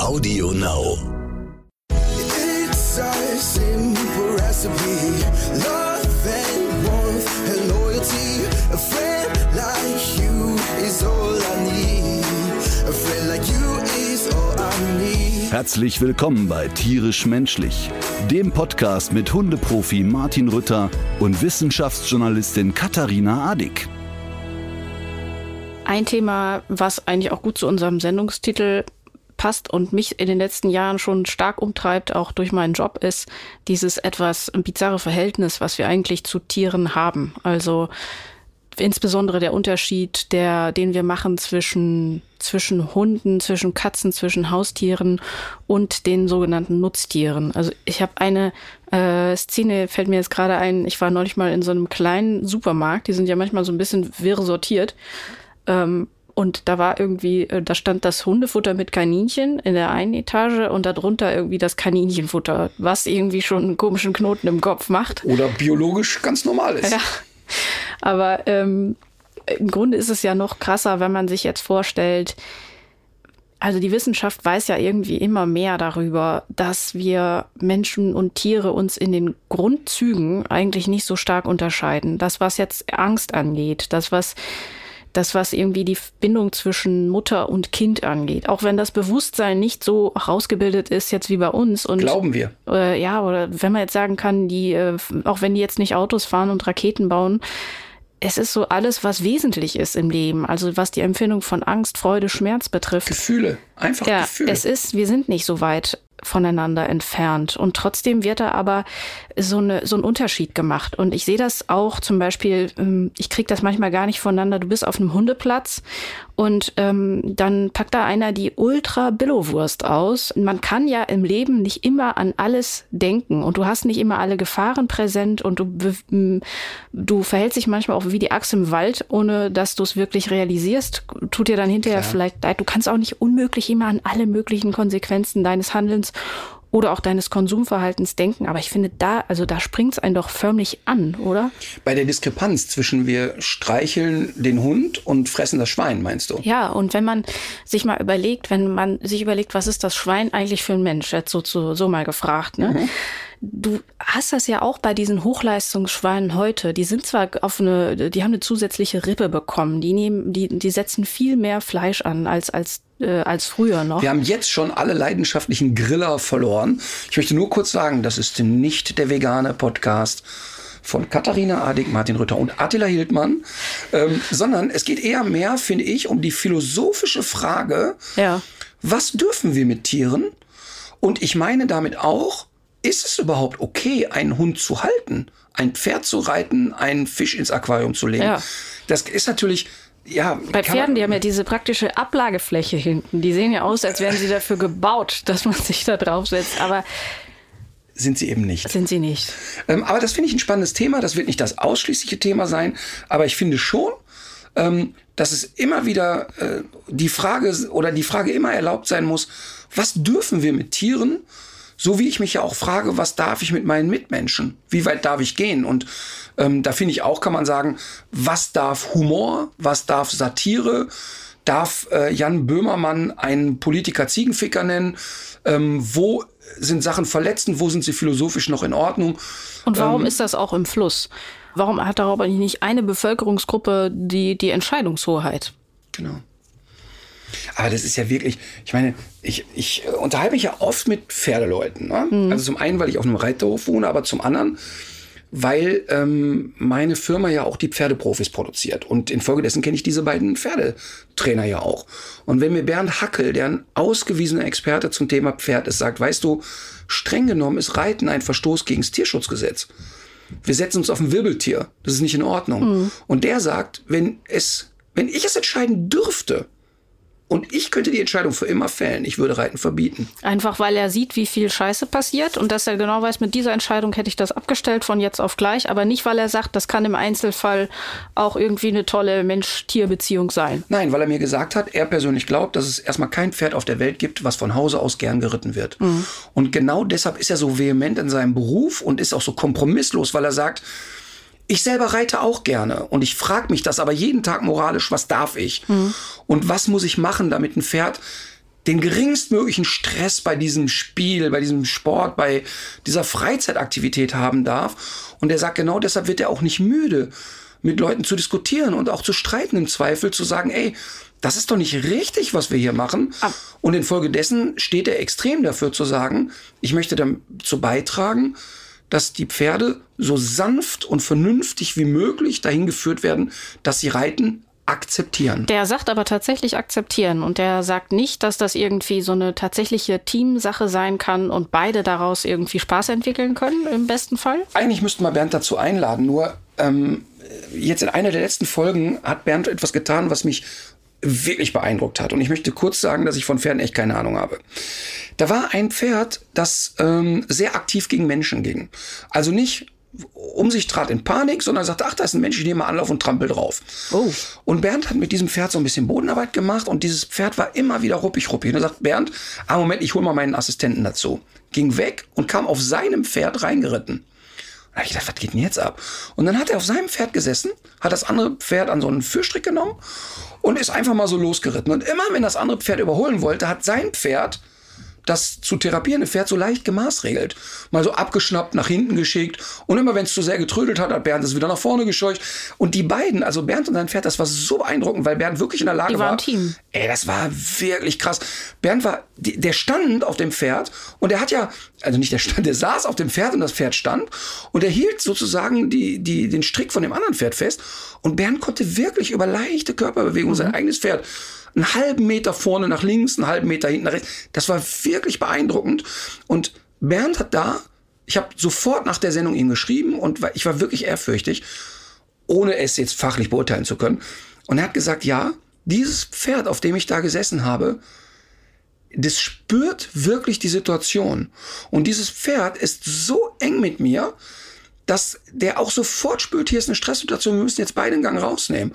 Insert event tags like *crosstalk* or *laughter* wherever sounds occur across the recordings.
Audio Now. It's a simple recipe. Love and warmth and loyalty. A friend like you is all I need. A friend like you is all I need. Herzlich willkommen bei Tierisch Menschlich, dem Podcast mit Hundeprofi Martin Rütter und Wissenschaftsjournalistin Katharina Adick. Ein Thema, was eigentlich auch gut zu unserem Sendungstitel passt und mich in den letzten Jahren schon stark umtreibt, auch durch meinen Job, ist dieses etwas bizarre Verhältnis, was wir eigentlich zu Tieren haben. Also insbesondere der Unterschied, der, den wir machen zwischen, zwischen Hunden, zwischen Katzen, zwischen Haustieren und den sogenannten Nutztieren. Also ich habe eine äh, Szene, fällt mir jetzt gerade ein, ich war neulich mal in so einem kleinen Supermarkt, die sind ja manchmal so ein bisschen wirr sortiert. Ähm, und da war irgendwie, äh, da stand das Hundefutter mit Kaninchen in der einen Etage und darunter irgendwie das Kaninchenfutter, was irgendwie schon einen komischen Knoten im Kopf macht. Oder biologisch ganz normal ist. Ja. Aber ähm, im Grunde ist es ja noch krasser, wenn man sich jetzt vorstellt, also die Wissenschaft weiß ja irgendwie immer mehr darüber, dass wir Menschen und Tiere uns in den Grundzügen eigentlich nicht so stark unterscheiden. Das, was jetzt Angst angeht, das, was das, was irgendwie die Bindung zwischen Mutter und Kind angeht. Auch wenn das Bewusstsein nicht so rausgebildet ist jetzt wie bei uns. Und, Glauben wir. Äh, ja, oder wenn man jetzt sagen kann, die, äh, auch wenn die jetzt nicht Autos fahren und Raketen bauen, es ist so alles, was wesentlich ist im Leben. Also was die Empfindung von Angst, Freude, Schmerz betrifft. Gefühle, einfach ja, Gefühle. Es ist, wir sind nicht so weit voneinander entfernt. Und trotzdem wird da aber so, eine, so ein Unterschied gemacht. Und ich sehe das auch zum Beispiel, ähm, ich kriege das manchmal gar nicht voneinander. Du bist auf einem Hundeplatz und ähm, dann packt da einer die Ultra-Billo-Wurst aus. Man kann ja im Leben nicht immer an alles denken und du hast nicht immer alle Gefahren präsent und du, du verhältst dich manchmal auch wie die Axt im Wald, ohne dass du es wirklich realisierst. Tut dir dann hinterher Klar. vielleicht leid. Du kannst auch nicht unmöglich immer an alle möglichen Konsequenzen deines Handelns oder auch deines Konsumverhaltens denken. Aber ich finde, da, also da springt es einen doch förmlich an, oder? Bei der Diskrepanz zwischen wir streicheln den Hund und fressen das Schwein, meinst du? Ja, und wenn man sich mal überlegt, wenn man sich überlegt, was ist das Schwein eigentlich für ein Mensch, jetzt so, so, so mal gefragt, ne? Mhm. Du hast das ja auch bei diesen Hochleistungsschweinen heute. Die sind zwar auf eine, die haben eine zusätzliche Rippe bekommen. Die nehmen, die, die setzen viel mehr Fleisch an als, als, äh, als früher noch. Wir haben jetzt schon alle leidenschaftlichen Griller verloren. Ich möchte nur kurz sagen, das ist nicht der vegane Podcast von Katharina Adig, Martin Rütter und Attila Hildmann, ähm, sondern es geht eher mehr, finde ich, um die philosophische Frage, Ja. was dürfen wir mit Tieren? Und ich meine damit auch, ist es überhaupt okay, einen Hund zu halten, ein Pferd zu reiten, einen Fisch ins Aquarium zu legen? Ja. Das ist natürlich, ja. Bei Pferden, die haben ja diese praktische Ablagefläche hinten. Die sehen ja aus, als wären sie dafür gebaut, *laughs* dass man sich da draufsetzt. Aber sind sie eben nicht. sind sie nicht. Ähm, aber das finde ich ein spannendes Thema. Das wird nicht das ausschließliche Thema sein. Aber ich finde schon, ähm, dass es immer wieder äh, die Frage oder die Frage immer erlaubt sein muss, was dürfen wir mit Tieren? So wie ich mich ja auch frage, was darf ich mit meinen Mitmenschen? Wie weit darf ich gehen? Und ähm, da finde ich auch, kann man sagen, was darf Humor? Was darf Satire? Darf äh, Jan Böhmermann einen Politiker Ziegenficker nennen? Ähm, wo sind Sachen verletzend? Wo sind sie philosophisch noch in Ordnung? Und warum Ähm, ist das auch im Fluss? Warum hat darüber nicht eine Bevölkerungsgruppe die, die Entscheidungshoheit? Genau. Aber das ist ja wirklich, ich meine, ich, ich äh, unterhalte mich ja oft mit Pferdeleuten. Ne? Also zum einen, weil ich auf einem Reiterhof wohne, aber zum anderen, weil ähm, meine Firma ja auch die Pferdeprofis produziert. Und infolgedessen kenne ich diese beiden Pferdetrainer ja auch. Und wenn mir Bernd Hackel, der ein ausgewiesener Experte zum Thema Pferd ist, sagt, weißt du, streng genommen ist Reiten ein Verstoß gegen das Tierschutzgesetz. Wir setzen uns auf ein Wirbeltier. Das ist nicht in Ordnung. Und der sagt, wenn es, wenn ich es entscheiden dürfte, und ich könnte die Entscheidung für immer fällen, ich würde Reiten verbieten. Einfach weil er sieht, wie viel Scheiße passiert und dass er genau weiß, mit dieser Entscheidung hätte ich das abgestellt von jetzt auf gleich, aber nicht, weil er sagt, das kann im Einzelfall auch irgendwie eine tolle Mensch-Tier-Beziehung sein. Nein, weil er mir gesagt hat, er persönlich glaubt, dass es erstmal kein Pferd auf der Welt gibt, was von Hause aus gern geritten wird. Und genau deshalb ist er so vehement in seinem Beruf und ist auch so kompromisslos, weil er sagt, ich selber reite auch gerne und ich frage mich das aber jeden Tag moralisch, was darf ich? Und was muss ich machen, damit ein Pferd den geringstmöglichen Stress bei diesem Spiel, bei diesem Sport, bei dieser Freizeitaktivität haben darf. Und er sagt, genau deshalb wird er auch nicht müde, mit Leuten zu diskutieren und auch zu streiten im Zweifel, zu sagen, ey, das ist doch nicht richtig, was wir hier machen. Ab- Und infolgedessen steht er extrem dafür zu sagen, ich möchte dazu beitragen, dass die Pferde so sanft und vernünftig wie möglich dahin geführt werden, dass sie reiten akzeptieren. Der sagt aber tatsächlich akzeptieren und der sagt nicht, dass das irgendwie so eine tatsächliche Teamsache sein kann und beide daraus irgendwie Spaß entwickeln können, im besten Fall. Eigentlich müssten wir Bernd dazu einladen, nur ähm, jetzt in einer der letzten Folgen hat Bernd etwas getan, was mich wirklich beeindruckt hat. Und ich möchte kurz sagen, dass ich von Pferden echt keine Ahnung habe. Da war ein Pferd, das ähm, sehr aktiv gegen Menschen ging. Also nicht um sich trat in Panik, sondern sagte, ach, da ist ein Mensch, ich nehme mal Anlauf und trampel drauf. Oh. Und Bernd hat mit diesem Pferd so ein bisschen Bodenarbeit gemacht und dieses Pferd war immer wieder ruppig, ruppig. Und er sagt, Bernd, ah, Moment, ich hole mal meinen Assistenten dazu. Ging weg und kam auf seinem Pferd reingeritten. Habe ich gedacht, was geht denn jetzt ab? Und dann hat er auf seinem Pferd gesessen, hat das andere Pferd an so einen Führstrick genommen und ist einfach mal so losgeritten. Und immer, wenn das andere Pferd überholen wollte, hat sein Pferd das zu therapierende Pferd so leicht gemaßregelt. Mal so abgeschnappt, nach hinten geschickt. Und immer wenn es zu sehr getrödelt hat, hat Bernd es wieder nach vorne gescheucht. Und die beiden, also Bernd und sein Pferd, das war so beeindruckend, weil Bernd wirklich in der Lage Die war. waren ein Team. Ey, das war wirklich krass. Bernd war, der stand auf dem Pferd und er hat ja, also nicht der stand, der saß auf dem Pferd und das Pferd stand und er hielt sozusagen die, die, den Strick von dem anderen Pferd fest und Bernd konnte wirklich über leichte Körperbewegung sein eigenes Pferd einen halben Meter vorne nach links, einen halben Meter hinten nach rechts. Das war wirklich beeindruckend und Bernd hat da, ich habe sofort nach der Sendung ihm geschrieben und ich war wirklich ehrfürchtig ohne es jetzt fachlich beurteilen zu können. Und er hat gesagt, ja, dieses Pferd, auf dem ich da gesessen habe, das spürt wirklich die Situation. Und dieses Pferd ist so eng mit mir, dass der auch sofort spürt, hier ist eine Stresssituation, wir müssen jetzt beide den Gang rausnehmen.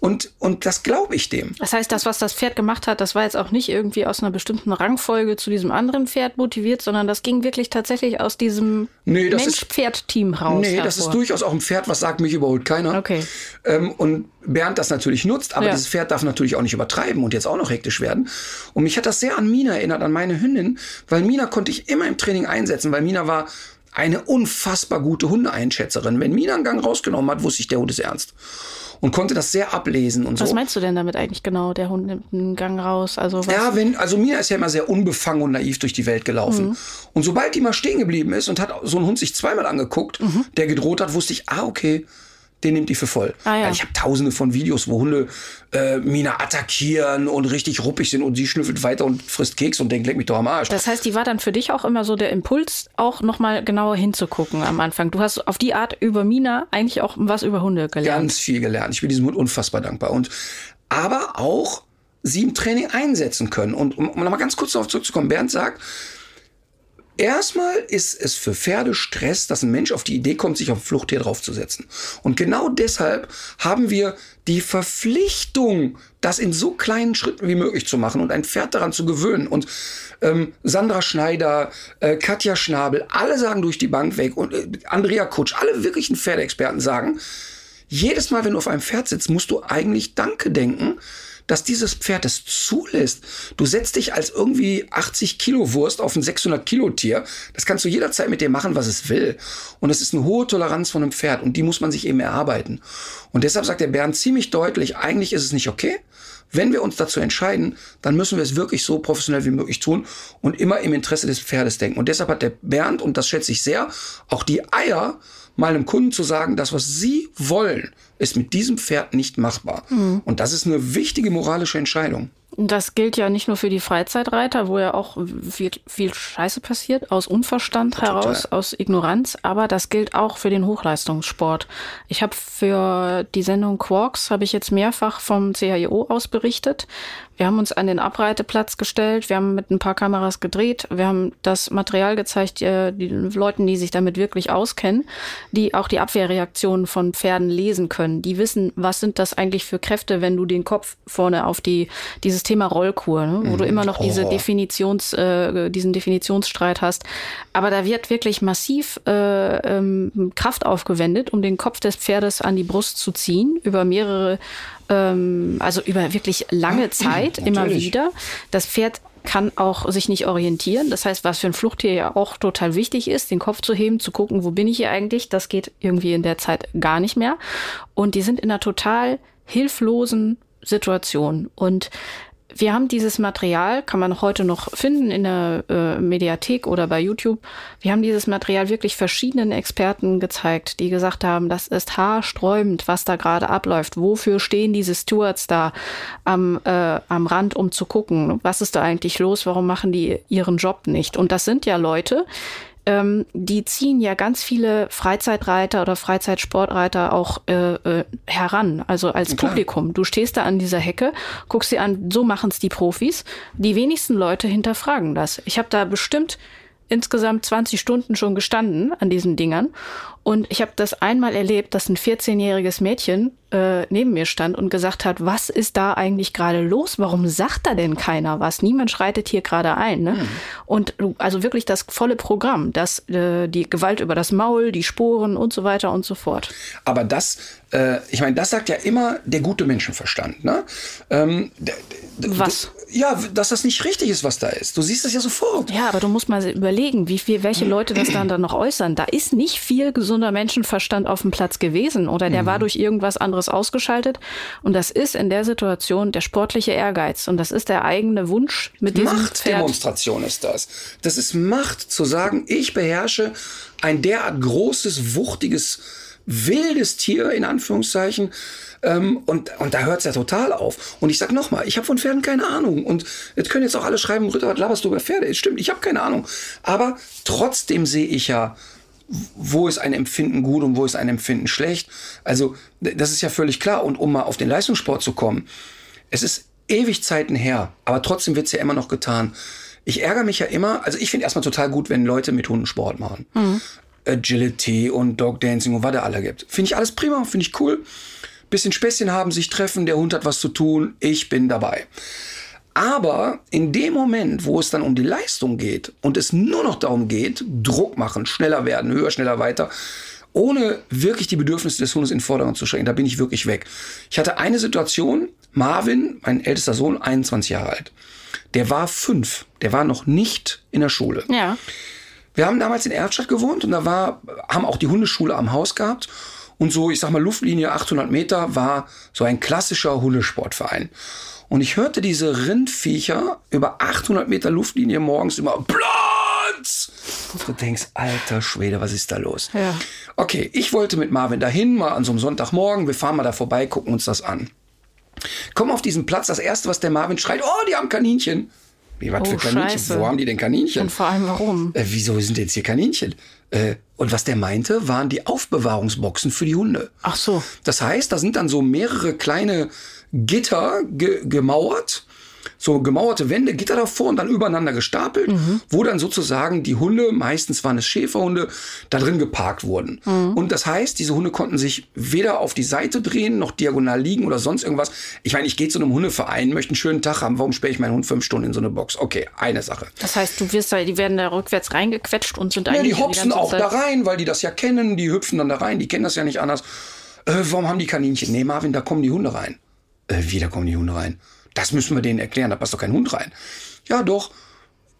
Und, und das glaube ich dem. Das heißt, das, was das Pferd gemacht hat, das war jetzt auch nicht irgendwie aus einer bestimmten Rangfolge zu diesem anderen Pferd motiviert, sondern das ging wirklich tatsächlich aus diesem Nee, Mensch-Pferd-Team raus. Nee, das ist hervor. durchaus auch ein Pferd, was sagt, mich überholt keiner. Okay. Ähm, und Bernd das natürlich nutzt, aber Ja. dieses Pferd darf natürlich auch nicht übertreiben und jetzt auch noch hektisch werden. Und mich hat das sehr an Mina erinnert, an meine Hündin, weil Mina konnte ich immer im Training einsetzen, weil Mina war eine unfassbar gute Hundeeinschätzerin. Wenn Mina einen Gang rausgenommen hat, wusste ich, der Hund ist ernst. Und konnte das sehr ablesen und Was so. meinst du denn damit eigentlich genau? Der Hund nimmt einen Gang raus. Also was? Ja, wenn, also Mina ist ja immer sehr unbefangen und naiv durch die Welt gelaufen. Mhm. Und sobald die mal stehen geblieben ist und hat so ein Hund sich zweimal angeguckt, Mhm. der gedroht hat, wusste ich, ah, okay, den nimmt die für voll. Ah, ja. Ich habe tausende von Videos, wo Hunde äh, Mina attackieren und richtig ruppig sind und sie schnüffelt weiter und frisst Keks und denkt, leck mich doch am Arsch. Das heißt, die war dann für dich auch immer so der Impuls, auch nochmal genauer hinzugucken am Anfang. Du hast auf die Art über Mina eigentlich auch was über Hunde gelernt. ganz viel gelernt. Ich bin diesem Hund unfassbar dankbar. Und aber auch sie im Training einsetzen können. Und um, um nochmal ganz kurz darauf zurückzukommen, Bernd sagt, Erstmal ist es für Pferde Stress, dass ein Mensch auf die Idee kommt, sich auf ein Fluchttier draufzusetzen. Und genau deshalb haben wir die Verpflichtung, das in so kleinen Schritten wie möglich zu machen und ein Pferd daran zu gewöhnen. Und ähm, Sandra Schneider, äh, Katja Schnabel, alle sagen durch die Bank weg und äh, Andrea Kutsch, alle wirklichen Pferdeexperten sagen, jedes Mal, wenn du auf einem Pferd sitzt, musst du eigentlich Danke denken, dass dieses Pferd es zulässt. Du setzt dich als irgendwie 80 Kilo Wurst auf ein 600 Kilo Tier. Das kannst du jederzeit mit dem machen, was es will. Und es ist eine hohe Toleranz von einem Pferd und die muss man sich eben erarbeiten. Und deshalb sagt der Bernd ziemlich deutlich, eigentlich ist es nicht okay. Wenn wir uns dazu entscheiden, dann müssen wir es wirklich so professionell wie möglich tun und immer im Interesse des Pferdes denken. Und deshalb hat der Bernd, und das schätze ich sehr, auch die Eier, mal einem Kunden zu sagen, das, was sie wollen, ist mit diesem Pferd nicht machbar. Und das ist eine wichtige moralische Entscheidung. Das gilt ja nicht nur für die Freizeitreiter, wo ja auch viel, viel Scheiße passiert, aus Unverstand heraus, aus Ignoranz, aber das gilt auch für den Hochleistungssport. Ich habe für die Sendung Quarks, habe ich jetzt mehrfach vom CHIO aus berichtet. Wir haben uns an den Abreiteplatz gestellt, wir haben mit ein paar Kameras gedreht, wir haben das Material gezeigt, äh, die Leuten, die sich damit wirklich auskennen, die auch die Abwehrreaktionen von Pferden lesen können. Die wissen, was sind das eigentlich für Kräfte, wenn du den Kopf vorne auf die, dieses Thema Rollkur, ne, wo du immer noch diese Horror. Definitions, äh, diesen Definitionsstreit hast. Aber da wird wirklich massiv äh, ähm, Kraft aufgewendet, um den Kopf des Pferdes an die Brust zu ziehen, über mehrere, ähm, also über wirklich lange *clears throat* Zeit, immer natürlich. wieder. Das Pferd kann auch sich nicht orientieren. Das heißt, was für ein Fluchttier ja auch total wichtig ist, den Kopf zu heben, zu gucken, wo bin ich hier eigentlich, das geht irgendwie in der Zeit gar nicht mehr. Und die sind in einer total hilflosen Situation. Und wir haben dieses Material, kann man heute noch finden in der äh, Mediathek oder bei YouTube. Wir haben dieses Material wirklich verschiedenen Experten gezeigt, die gesagt haben, das ist haarsträubend, was da gerade abläuft. Wofür stehen diese Stewards da am, äh, am Rand, um zu gucken, was ist da eigentlich los, warum machen die ihren Job nicht? Und das sind ja Leute, ähm, die ziehen ja ganz viele Freizeitreiter oder Freizeitsportreiter auch äh, äh, heran, also als Klar. Publikum. Du stehst da an dieser Hecke, guckst dir an, so machen es die Profis. Die wenigsten Leute hinterfragen das. Ich habe da bestimmt insgesamt 20 Stunden schon gestanden an diesen Dingern. Und ich habe das einmal erlebt, dass ein 14-jähriges Mädchen äh, neben mir stand und gesagt hat, was ist da eigentlich gerade los? Warum sagt da denn keiner was? Niemand schreitet hier gerade ein. Ne? Und du- also wirklich das volle Programm, das, äh, die Gewalt über das Maul, die Sporen und so weiter und so fort. Aber das, äh, ich meine, das sagt ja immer der gute Menschenverstand. Ne? Ähm, Was? Du, ja, dass das nicht richtig ist, was da ist. Du siehst es ja sofort. Ja, aber du musst mal überlegen, wie viel, welche Leute das dann, dann noch äußern. Da ist nicht viel gesunder Menschenverstand auf dem Platz gewesen oder der war durch irgendwas anderes ausgeschaltet. Und das ist in der Situation der sportliche Ehrgeiz und das ist der eigene Wunsch mit diesem Pferd. Machtdemonstration ist das. Das ist Macht zu sagen, ich beherrsche ein derart großes, wuchtiges, wildes Tier, in Anführungszeichen. Ähm, und, und da hört es ja total auf. Und ich sag nochmal, ich habe von Pferden keine Ahnung. Und jetzt können jetzt auch alle schreiben, Ritter, was laberst du über Pferde? Es stimmt, ich habe keine Ahnung. Aber trotzdem sehe ich ja, wo ist ein Empfinden gut und wo ist ein Empfinden schlecht. Also das ist ja völlig klar. Und um mal auf den Leistungssport zu kommen, es ist ewig Zeiten her, aber trotzdem wird's ja immer noch getan. Ich ärgere mich ja immer, also ich finde erstmal total gut, wenn Leute mit Hunden Sport machen. Agility und Dog Dancing und was da alle gibt. Finde ich alles prima, finde ich cool. Bisschen Späßchen haben, sich treffen, der Hund hat was zu tun, ich bin dabei. Aber in dem Moment, wo es dann um die Leistung geht und es nur noch darum geht, Druck machen, schneller werden, höher, schneller, weiter, ohne wirklich die Bedürfnisse des Hundes in den Vordergrund zu stellen, da bin ich wirklich weg. Ich hatte eine Situation, Marvin, mein ältester Sohn, 21 Jahre alt, der war fünf, der war noch nicht in der Schule. Ja. Wir haben damals in Erftstadt gewohnt und da war, haben auch die Hundeschule am Haus gehabt. Und so, ich sag mal, Luftlinie 800 Meter war so ein klassischer Hundesportverein. Und ich hörte diese Rindviecher über 800 Meter Luftlinie morgens immer Platz. Und du denkst, alter Schwede, was ist da los? Ja. Okay, ich wollte mit Marvin dahin, mal an so einem Sonntagmorgen. Wir fahren mal da vorbei, gucken uns das an. Komm auf diesen Platz, das erste, was der Marvin schreit, oh, die haben Kaninchen. Wie, was Oh, für Kaninchen? Scheiße. Wo haben die denn Kaninchen? Und vor allem warum? Äh, wieso sind jetzt hier Kaninchen? Äh, und was der meinte, waren die Aufbewahrungsboxen für die Hunde. Ach so. Das heißt, da sind dann so mehrere kleine Gitter ge gemauert, so gemauerte Wände, Gitter davor und dann übereinander gestapelt, wo dann sozusagen die Hunde, meistens waren es Schäferhunde, da drin geparkt wurden. Und das heißt, diese Hunde konnten sich weder auf die Seite drehen, noch diagonal liegen oder sonst irgendwas. Ich meine, ich gehe zu einem Hundeverein, möchte einen schönen Tag haben, warum sperre ich meinen Hund fünf Stunden in so eine Box? Okay, eine Sache. Das heißt, du wirst da, die werden da rückwärts reingequetscht und sind Ja, eigentlich die hopsen ganze auch Zeit- da rein, weil die das ja kennen. Die hüpfen dann da rein. Die kennen das ja nicht anders. Äh, warum haben die Kaninchen? Nee, Marvin, da kommen die Hunde rein. Äh, wie, da kommen die Hunde rein? Das müssen wir denen erklären. Da passt doch kein Hund rein. Ja, doch.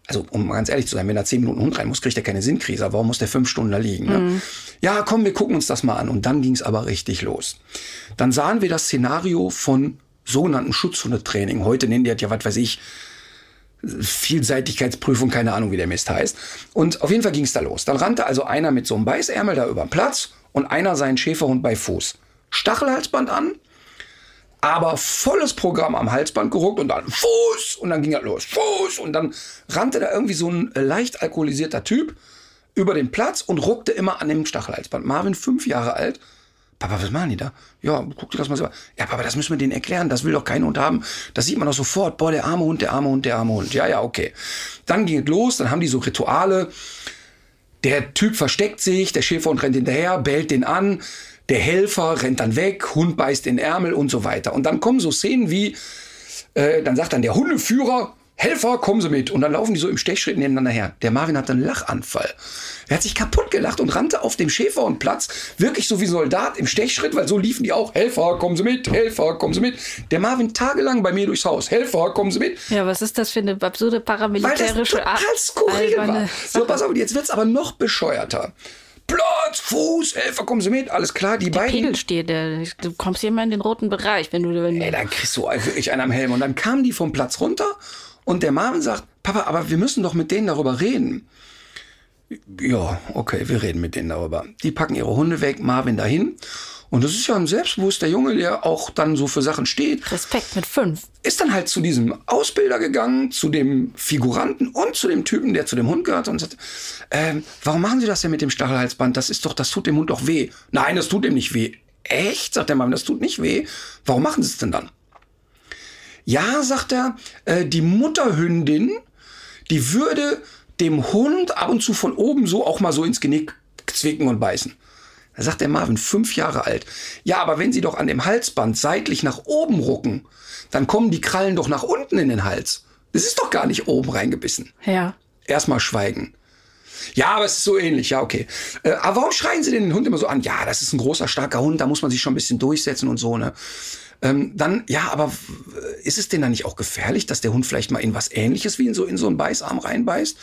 Also, um mal ganz ehrlich zu sein, wenn da zehn Minuten Hund rein muss, kriegt er keine Sinnkrise. Aber Warum muss der fünf Stunden da liegen? Ne? Ja, komm, wir gucken uns das mal an. Und dann ging es aber richtig los. Dann sahen wir das Szenario von sogenannten Schutzhundetraining. Heute nennen die das ja, was weiß ich, Vielseitigkeitsprüfung, keine Ahnung, wie der Mist heißt. Und auf jeden Fall ging es da los. Dann rannte also einer mit so einem Beißärmel da über den Platz und einer seinen Schäferhund bei Fuß. Stachelhalsband an, aber volles Programm am Halsband geruckt und dann Fuß und dann ging er los, Fuß und dann rannte da irgendwie so ein äh, leicht alkoholisierter Typ über den Platz und ruckte immer an dem Stachelhalsband. Marvin, fünf Jahre alt. Papa, was machen die da? Ja, guck dir das mal so an. Ja, Papa, das müssen wir denen erklären. Das will doch kein Hund haben. Das sieht man doch sofort. Boah, der arme Hund, der arme Hund, der arme Hund. Ja, ja, okay. Dann ging es los. Dann haben die so Rituale. Der Typ versteckt sich, der Schäferhund rennt hinterher, bellt den an. Der Helfer rennt dann weg, Hund beißt den Ärmel und so weiter. Und dann kommen so Szenen wie, äh, dann sagt dann der Hundeführer, Helfer, kommen Sie mit. Und dann laufen die so im Stechschritt nebeneinander her. Der Marvin hat einen Lachanfall. Er hat sich kaputt gelacht und rannte auf dem Schäferhundplatz wirklich so wie Soldat im Stechschritt, weil so liefen die auch. Helfer, kommen Sie mit. Helfer, kommen Sie mit. Der Marvin tagelang bei mir durchs Haus. Helfer, kommen Sie mit. Ja, was ist das für eine absurde Weil das paramilitärische total Art? skurril war. So, pass auf, jetzt wird's aber noch bescheuerter. Platz, Fuß, Helfer, kommen Sie mit. Alles klar, die beiden. Pegel steht, der, du kommst hier immer in den roten Bereich, wenn du wenn Ey, dann kriegst du wirklich einen am Helm. Und dann kamen die vom Platz runter und der Marvin sagt, Papa, aber wir müssen doch mit denen darüber reden. Ja, okay, wir reden mit denen darüber. Die packen ihre Hunde weg, Marvin dahin. Und das ist ja ein selbstbewusster Junge, der auch dann so für Sachen steht. Respekt mit fünf. Ist dann halt zu diesem Ausbilder gegangen, zu dem Figuranten und zu dem Typen, der zu dem Hund gehört und sagt, ähm, warum machen Sie das denn mit dem Stachelhalsband? Das ist doch, das tut dem Hund doch weh. Nein, das tut ihm nicht weh. Echt? Sagt der Mann, das tut nicht weh. Warum machen Sie es denn dann? Ja, sagt er, äh, die Mutterhündin, die würde dem Hund ab und zu von oben so auch mal so ins Genick zwicken und beißen. Da sagt der Marvin, fünf Jahre alt. Ja, aber wenn Sie doch an dem Halsband seitlich nach oben rucken, dann kommen die Krallen doch nach unten in den Hals. Das ist doch gar nicht oben reingebissen. Ja. Erstmal schweigen. Ja, aber es ist so ähnlich, ja, okay. Äh, aber warum schreien Sie denn den Hund immer so an? Ja, das ist ein großer, starker Hund, da muss man sich schon ein bisschen durchsetzen und so, ne? Ähm, dann, ja, aber ist es denn dann nicht auch gefährlich, dass der Hund vielleicht mal in was ähnliches wie in so, in so einen Beißarm reinbeißt?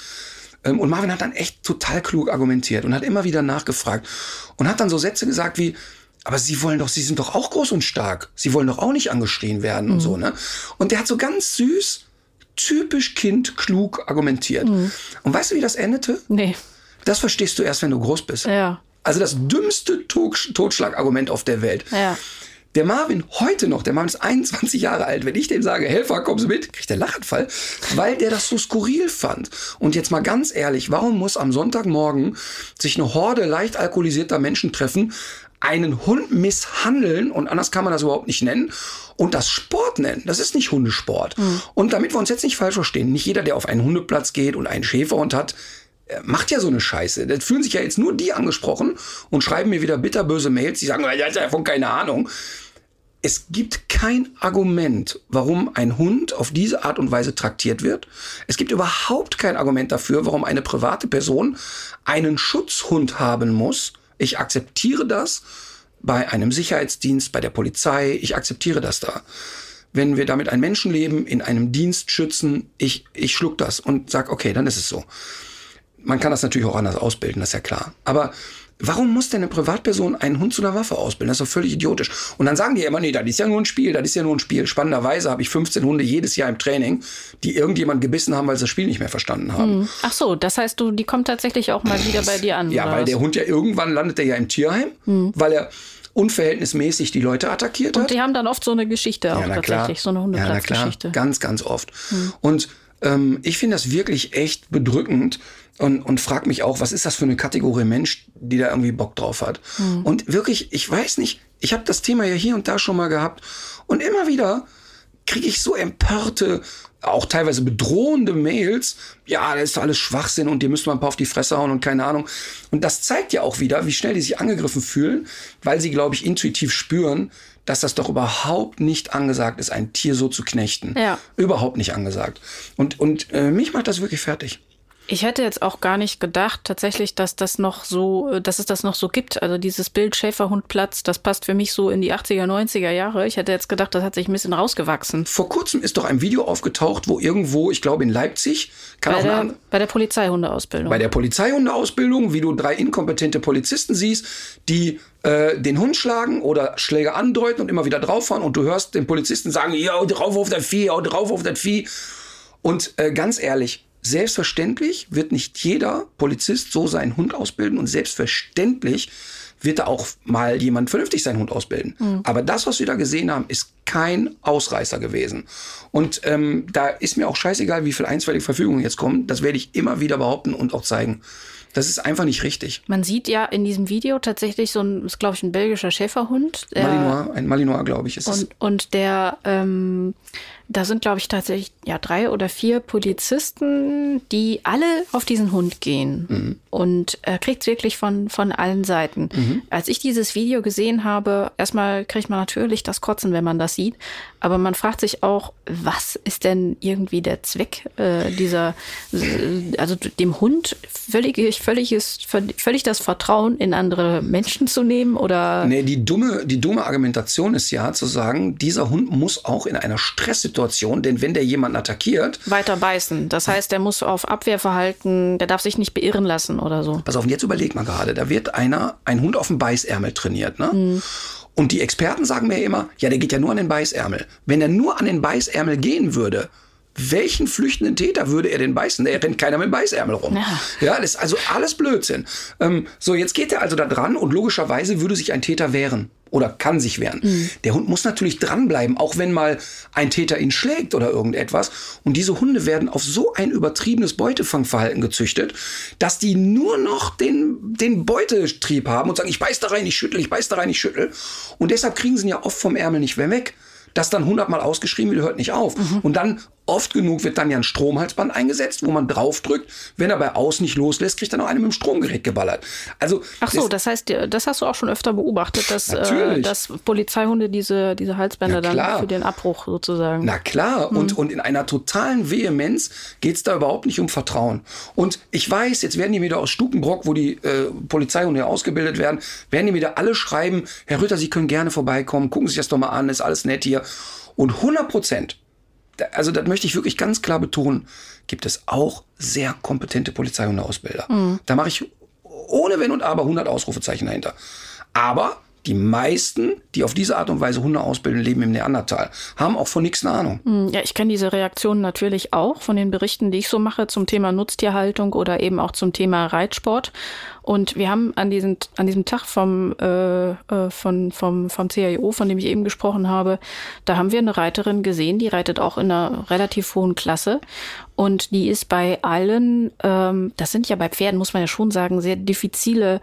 Ähm, und Marvin hat dann echt total klug argumentiert und hat immer wieder nachgefragt und hat dann so Sätze gesagt wie, aber Sie wollen doch, Sie sind doch auch groß und stark. Sie wollen doch auch nicht angeschrien werden und so, ne? Und der hat so ganz süß, typisch Kind klug argumentiert. Und weißt du, wie das endete? Nee. Das verstehst du erst, wenn du groß bist. Ja. Also das dümmste Totschlagargument auf der Welt. Ja. Der Marvin heute noch, der Marvin ist 21 Jahre alt, wenn ich dem sage, Helfer, kommen Sie mit, kriegt der Lachanfall, weil der das so skurril fand. Und jetzt mal ganz ehrlich, warum muss am Sonntagmorgen sich eine Horde leicht alkoholisierter Menschen treffen, einen Hund misshandeln, und anders kann man das überhaupt nicht nennen, und das Sport nennen? Das ist nicht Hundesport. Und damit wir uns jetzt nicht falsch verstehen, nicht jeder, der auf einen Hundeplatz geht und einen Schäferhund hat, macht ja so eine Scheiße. Da fühlen sich ja jetzt nur die angesprochen und schreiben mir wieder bitterböse Mails, die sagen, ist ja davon keine Ahnung. Es gibt kein Argument, warum ein Hund auf diese Art und Weise traktiert wird. Es gibt überhaupt kein Argument dafür, warum eine private Person einen Schutzhund haben muss. Ich akzeptiere das bei einem Sicherheitsdienst, bei der Polizei. Ich akzeptiere das da. Wenn wir damit ein Menschenleben in einem Dienst schützen, ich, ich schluck das und sag, okay, dann ist es so. Man kann das natürlich auch anders ausbilden, das ist ja klar. Aber warum muss denn eine Privatperson einen Hund zu einer Waffe ausbilden? Das ist doch völlig idiotisch. Und dann sagen die immer, nee, das ist ja nur ein Spiel, das ist ja nur ein Spiel. Spannenderweise habe ich 15 Hunde jedes Jahr im Training, die irgendjemand gebissen haben, weil sie das Spiel nicht mehr verstanden haben. Ach so, das heißt, du, die kommt tatsächlich auch mal wieder bei dir an. Ja, weil was? der Hund ja irgendwann landet er ja im Tierheim, weil er unverhältnismäßig die Leute attackiert hat. Und die haben dann oft so eine Geschichte auch tatsächlich, so eine Ja, na klar. Hundeplatzgeschichte. Hm. Ganz, ganz oft. Und ähm, ich finde das wirklich echt bedrückend und, und frag mich auch, was ist das für eine Kategorie Mensch, die da irgendwie Bock drauf hat. Hm. Und wirklich, ich weiß nicht, ich habe das Thema ja hier und da schon mal gehabt und immer wieder kriege ich so empörte, auch teilweise bedrohende Mails. Ja, das ist doch alles Schwachsinn und dir müsst mal ein paar auf die Fresse hauen und keine Ahnung. Und das zeigt ja auch wieder, wie schnell die sich angegriffen fühlen, weil sie, glaube ich, intuitiv spüren, dass das doch überhaupt nicht angesagt ist, ein Tier so zu knechten. Ja. Überhaupt nicht angesagt. Und, und äh, mich macht das wirklich fertig. Ich hätte jetzt auch gar nicht gedacht, tatsächlich, dass das noch so, äh, dass es das noch so gibt. Also dieses Bild Schäferhundplatz, das passt für mich so in die 80er, 90er Jahre. Ich hätte jetzt gedacht, das hat sich ein bisschen rausgewachsen. Vor kurzem ist doch ein Video aufgetaucht, wo irgendwo, ich glaube in Leipzig, kann Bei auch eine der, bei der Polizeihundeausbildung. bei der Polizeihundeausbildung, wie du drei inkompetente Polizisten siehst, die äh, den Hund schlagen oder Schläge andeuten und immer wieder drauffahren und du hörst den Polizisten sagen, ja, hau drauf auf das Vieh, hau drauf auf das Vieh. Und äh, ganz ehrlich, selbstverständlich wird nicht jeder Polizist so seinen Hund ausbilden und selbstverständlich wird da auch mal jemand vernünftig seinen Hund ausbilden. Aber das, was wir da gesehen haben, ist kein Ausreißer gewesen. Und ähm, da ist mir auch scheißegal, wie viel einstweilige Verfügungen jetzt kommen. Das werde ich immer wieder behaupten und auch zeigen. Das ist einfach nicht richtig. Man sieht ja in diesem Video tatsächlich so ein, ist glaube ich ein belgischer Schäferhund. der- Malinois, ein Malinois, glaube ich, ist es. Und, und der, ähm, Da sind, glaube ich, tatsächlich ja drei oder vier Polizisten, die alle auf diesen Hund gehen. Mhm. Und er kriegt wirklich von, von allen Seiten. Mhm. Als ich dieses Video gesehen habe, erstmal kriegt man natürlich das Kotzen, wenn man das sieht. Aber man fragt sich auch, was ist denn irgendwie der Zweck äh, dieser, also dem Hund völlig, völlig, ist, völlig das Vertrauen in andere Menschen zu nehmen oder? Nee, die dumme, die dumme Argumentation ist ja zu sagen, dieser Hund muss auch in einer Stresssituation, denn wenn der jemanden attackiert. Weiter beißen. Das heißt, der muss auf Abwehrverhalten, der darf sich nicht beirren lassen oder so. Pass auf, und jetzt überleg mal gerade, da wird einer, ein Hund auf dem Beißärmel trainiert, ne? Mhm. Und die Experten sagen mir immer, ja, der geht ja nur an den Beißärmel. Wenn er nur an den Beißärmel gehen würde, welchen flüchtenden Täter würde er denn beißen? Er rennt keiner mit Beißärmel rum. Ja, ja das ist also alles Blödsinn. Ähm, so, jetzt geht er also da dran und logischerweise würde sich ein Täter wehren oder kann sich wehren. Mhm. Der Hund muss natürlich dranbleiben, auch wenn mal ein Täter ihn schlägt oder irgendetwas. Und diese Hunde werden auf so ein übertriebenes Beutefangverhalten gezüchtet, dass die nur noch den, den Beutetrieb haben und sagen, ich beiß da rein, ich schüttel, ich beiß da rein, ich schüttel. Und deshalb kriegen sie ihn ja oft vom Ärmel nicht mehr weg das dann hundertmal ausgeschrieben wird, hört nicht auf. Mhm. Und dann oft genug wird dann ja ein Stromhalsband eingesetzt, wo man draufdrückt. Wenn er bei aus nicht loslässt, kriegt er noch einen mit dem Stromgerät geballert. Also Ach so, das, das heißt, das hast du auch schon öfter beobachtet, dass, äh, dass Polizeihunde diese, diese Halsbänder dann für den Abbruch sozusagen. Na klar, mhm. und, und in einer totalen Vehemenz geht es da überhaupt nicht um Vertrauen. Und ich weiß, jetzt werden die wieder aus Stukenbrock, wo die äh, Polizeihunde ja ausgebildet werden, werden die wieder alle schreiben, Herr Rütter, Sie können gerne vorbeikommen, gucken Sie sich das doch mal an, ist alles nett hier. Und 100 Prozent, also das möchte ich wirklich ganz klar betonen, gibt es auch sehr kompetente Polizeihundeausbilder. Mhm. Da mache ich ohne Wenn und Aber 100 Ausrufezeichen dahinter. Aber die meisten, die auf diese Art und Weise Hunde ausbilden, leben im Neandertal, haben auch von nichts eine Ahnung. Hm, ja, ich kenne diese Reaktionen natürlich auch von den Berichten, die ich so mache zum Thema Nutztierhaltung oder eben auch zum Thema Reitsport. Und wir haben an diesem, an diesem Tag vom, äh, äh von, vom, vom CIO, von dem ich eben gesprochen habe, da haben wir eine Reiterin gesehen, die reitet auch in einer relativ hohen Klasse. Und die ist bei allen, ähm, das sind ja bei Pferden, muss man ja schon sagen, sehr diffizile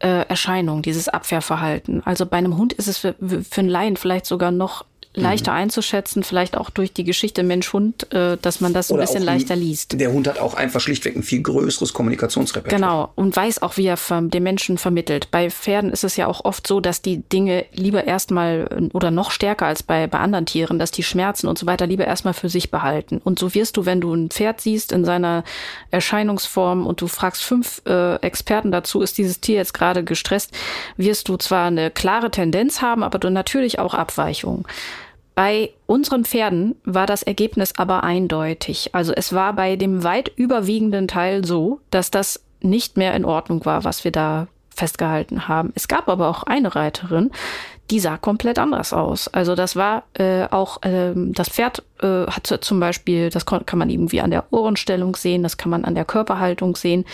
äh, Erscheinung, dieses Abwehrverhalten. Also bei einem Hund ist es für, für einen Laien vielleicht sogar noch leichter mhm. einzuschätzen, vielleicht auch durch die Geschichte Mensch-Hund, äh, dass man das ein Oder bisschen leichter liest. Der Hund hat auch einfach schlichtweg ein viel größeres Kommunikationsrepertoire. Genau, und weiß auch, wie er den Menschen vermittelt. Bei Pferden ist es ja auch oft so, dass die Dinge lieber erstmal oder noch stärker als bei, bei anderen Tieren, dass die Schmerzen und so weiter lieber erstmal für sich behalten. Und so wirst du, wenn du ein Pferd siehst in seiner Erscheinungsform und du fragst fünf äh, Experten dazu, ist dieses Tier jetzt gerade gestresst, wirst du zwar eine klare Tendenz haben, aber du natürlich auch Abweichungen. Bei unseren Pferden war das Ergebnis aber eindeutig. Also es war bei dem weit überwiegenden Teil so, dass das nicht mehr in Ordnung war, was wir da festgehalten haben. Es gab aber auch eine Reiterin, die sah komplett anders aus. Also das war äh, auch, äh, das Pferd äh, hatte zum Beispiel, das kann man irgendwie an der Ohrenstellung sehen, das kann man an der Körperhaltung sehen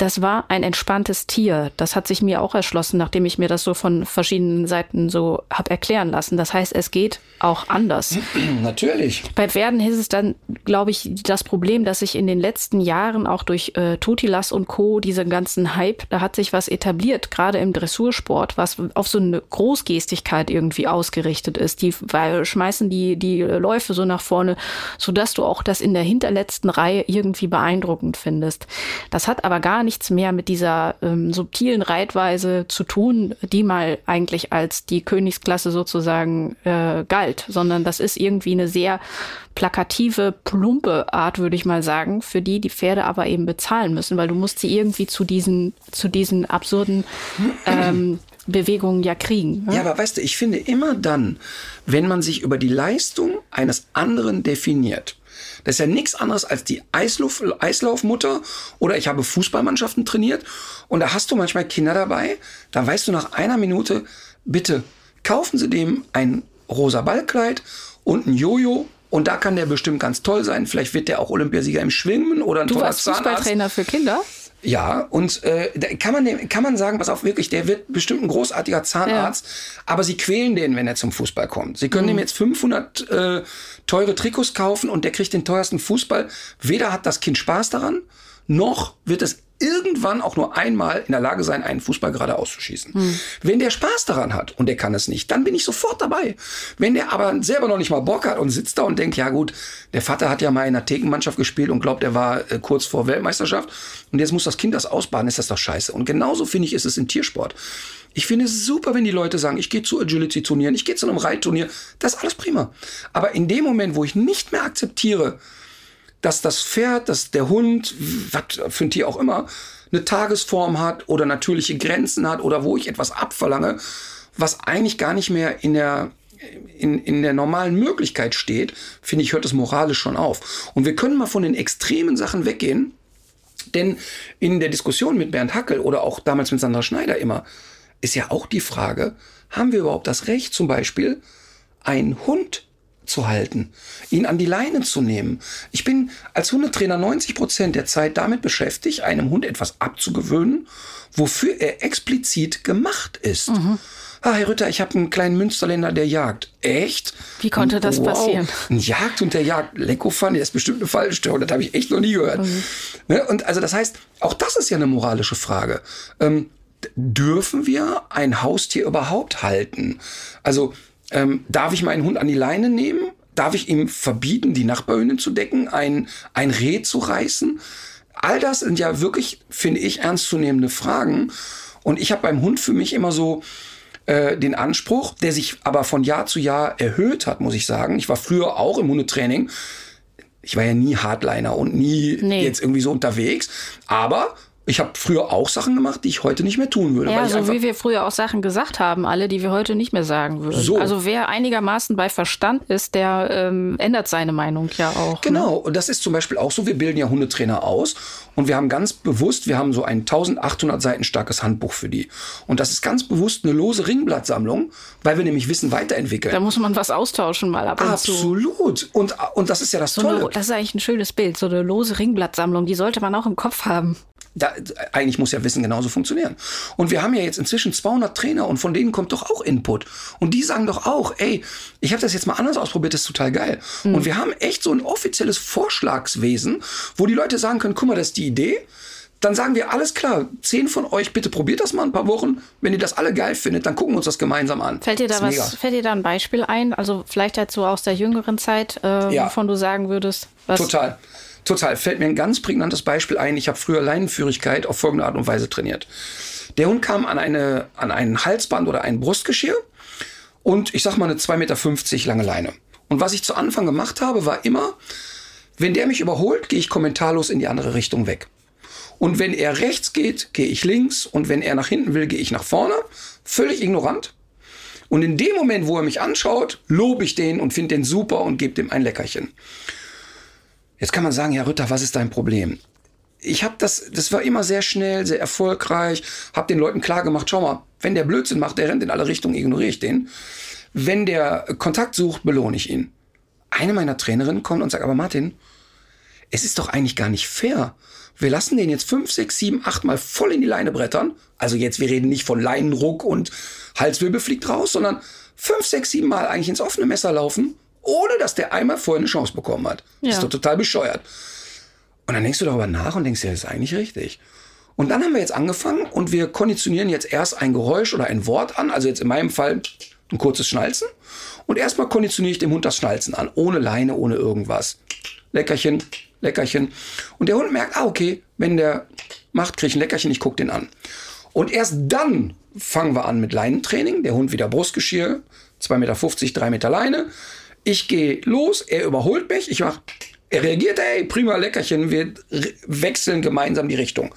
das war ein entspanntes Tier. Das hat sich mir auch erschlossen, nachdem ich mir das so von verschiedenen Seiten so hab erklären lassen. Das heißt, es geht auch anders. *clears throat* Natürlich. Bei Pferden ist es dann, glaube ich, das Problem, dass sich in den letzten Jahren auch durch äh, Totilas und Co. diese ganzen Hype, da hat sich was etabliert, gerade im Dressursport, was auf so eine Großgestigkeit irgendwie ausgerichtet ist. Die weil, schmeißen die, die Läufe so nach vorne, sodass du auch das in der hinterletzten Reihe irgendwie beeindruckend findest. Das hat aber gar nicht nichts mehr mit dieser ähm, subtilen Reitweise zu tun, die mal eigentlich als die Königsklasse sozusagen äh, galt, sondern das ist irgendwie eine sehr plakative, plumpe Art, würde ich mal sagen, für die die Pferde aber eben bezahlen müssen, weil du musst sie irgendwie zu diesen, zu diesen absurden ähm, *clears throat* Bewegungen ja kriegen. Ne? Ja, aber weißt du, ich finde immer dann, wenn man sich über die Leistung eines anderen definiert, das ist ja nichts anderes als die Eislauf, Eislaufmutter oder ich habe Fußballmannschaften trainiert und da hast du manchmal Kinder dabei, da weißt du nach einer Minute, bitte kaufen Sie dem ein rosa Ballkleid und ein Jojo und da kann der bestimmt ganz toll sein. Vielleicht wird der auch Olympiasieger im Schwimmen oder ein du toller Zahnarzt. Fußballtrainer für Kinder? Ja, und äh, kann man kann man sagen, pass auf, wirklich, der wird bestimmt ein großartiger Zahnarzt, ja. aber sie quälen den, wenn er zum Fußball kommt. Sie können mhm. ihm jetzt 500 äh, teure Trikots kaufen und der kriegt den teuersten Fußball. Weder hat das Kind Spaß daran, noch wird es irgendwann auch nur einmal in der Lage sein, einen Fußball gerade auszuschießen. Wenn der Spaß daran hat und der kann es nicht, dann bin ich sofort dabei. Wenn der aber selber noch nicht mal Bock hat und sitzt da und denkt, ja gut, der Vater hat ja mal in der Thekenmannschaft gespielt und glaubt, er war äh, kurz vor Weltmeisterschaft und jetzt muss das Kind das ausbaden, ist das doch scheiße. Und genauso finde ich, ist es im Tiersport. Ich finde es super, wenn die Leute sagen, ich gehe zu Agility-Turnieren, ich gehe zu einem Reitturnier. Das ist alles prima. Aber in dem Moment, wo ich nicht mehr akzeptiere, dass das Pferd, dass der Hund, was für ein Tier auch immer, eine Tagesform hat oder natürliche Grenzen hat oder wo ich etwas abverlange, was eigentlich gar nicht mehr in der, in, in der normalen Möglichkeit steht, finde ich, hört es moralisch schon auf. Und wir können mal von den extremen Sachen weggehen, denn in der Diskussion mit Bernd Hackel oder auch damals mit Sandra Schneider immer, ist ja auch die Frage, haben wir überhaupt das Recht, zum Beispiel einen Hund zu halten, ihn an die Leine zu nehmen. Ich bin als Hundetrainer 90 Prozent der Zeit damit beschäftigt, einem Hund etwas abzugewöhnen, wofür er explizit gemacht ist. Ah, Herr Rütter, ich habe einen kleinen Münsterländer, der jagt. Echt? Wie konnte das passieren? Ein Jagd der Jagd. Leckofan, der ist bestimmt eine Fallstörung. Das habe ich echt noch nie gehört. Ne? Und also das heißt, auch das ist ja eine moralische Frage. Ähm, dürfen wir ein Haustier überhaupt halten? Also ähm, darf ich meinen Hund an die Leine nehmen? Darf ich ihm verbieten, die Nachbarhündin zu decken, ein, ein Reh zu reißen? All das sind ja wirklich, finde ich, ernstzunehmende Fragen. Und ich habe beim Hund für mich immer so äh, den Anspruch, der sich aber von Jahr zu Jahr erhöht hat, muss ich sagen. Ich war früher auch im Hundetraining. Ich war ja nie Hardliner und nie Nee. jetzt irgendwie so unterwegs. Aber ich habe früher auch Sachen gemacht, die ich heute nicht mehr tun würde. Ja, so wie wir früher auch Sachen gesagt haben, alle, die wir heute nicht mehr sagen würden. So. Also wer einigermaßen bei Verstand ist, der ähm, ändert seine Meinung ja auch. Ne? Genau, und das ist zum Beispiel auch so, wir bilden ja Hundetrainer aus und wir haben ganz bewusst, wir haben so ein 1800 Seiten starkes Handbuch für die. Und das ist ganz bewusst eine lose Ringblattsammlung, weil wir nämlich Wissen weiterentwickeln. Da muss man was austauschen mal ab und zu. Absolut. Und, und das ist ja das So Tolle. eine, das ist eigentlich ein schönes Bild, so eine lose Ringblattsammlung, die sollte man auch im Kopf haben. Da, eigentlich muss ja Wissen genauso funktionieren. Und wir haben ja jetzt inzwischen 200 Trainer und von denen kommt doch auch Input. Und die sagen doch auch, ey, ich habe das jetzt mal anders ausprobiert, das ist total geil. Und wir haben echt so ein offizielles Vorschlagswesen, wo die Leute sagen können, guck mal, das ist die Idee. Dann sagen wir, alles klar, zehn von euch, bitte probiert das mal ein paar Wochen. Wenn ihr das alle geil findet, dann gucken wir uns das gemeinsam an. Fällt dir da was, mega. fällt dir da ein Beispiel ein? Also vielleicht halt so aus der jüngeren Zeit, äh, Ja. wovon du sagen würdest, was Total. Total. Fällt mir ein ganz prägnantes Beispiel ein. Ich habe früher Leinenführigkeit auf folgende Art und Weise trainiert. Der Hund kam an, eine, an ein Halsband oder ein Brustgeschirr und ich sag mal eine 2,50 Meter lange Leine. Und was ich zu Anfang gemacht habe, war immer, wenn der mich überholt, gehe ich kommentarlos in die andere Richtung weg. Und wenn er rechts geht, gehe ich links. Und wenn er nach hinten will, gehe ich nach vorne. Völlig ignorant. Und in dem Moment, wo er mich anschaut, lobe ich den und finde den super und gebe dem ein Leckerchen. Jetzt kann man sagen, Herr Rütter, was ist dein Problem? Ich habe das, das war immer sehr schnell, sehr erfolgreich, habe den Leuten klar gemacht, schau mal, wenn der Blödsinn macht, der rennt in alle Richtungen, ignoriere ich den. Wenn der Kontakt sucht, belohne ich ihn. Eine meiner Trainerinnen kommt und sagt, aber Martin, es ist doch eigentlich gar nicht fair. Wir lassen den jetzt fünf, sechs, sieben, acht Mal voll in die Leine brettern. Also jetzt, wir reden nicht von Leinenruck und Halswirbel fliegt raus, sondern fünf, sechs, sieben Mal eigentlich ins offene Messer laufen, ohne dass der einmal vorher eine Chance bekommen hat. Das Ja. ist doch total bescheuert. Und dann denkst du darüber nach und denkst, ja, das ist eigentlich richtig. Und dann haben wir jetzt angefangen und wir konditionieren jetzt erst ein Geräusch oder ein Wort an. Also jetzt in meinem Fall ein kurzes Schnalzen. Und erstmal konditioniere ich dem Hund das Schnalzen an. Ohne Leine, ohne irgendwas. Leckerchen, Leckerchen. Und der Hund merkt, ah, okay, wenn der macht, kriege ich ein Leckerchen, ich gucke den an. Und erst dann fangen wir an mit Leinentraining. Der Hund wieder Brustgeschirr, 2,50 Meter, 3 Meter Leine. Ich gehe los, er überholt mich, ich mach, er reagiert, ey, prima Leckerchen, wir wechseln gemeinsam die Richtung.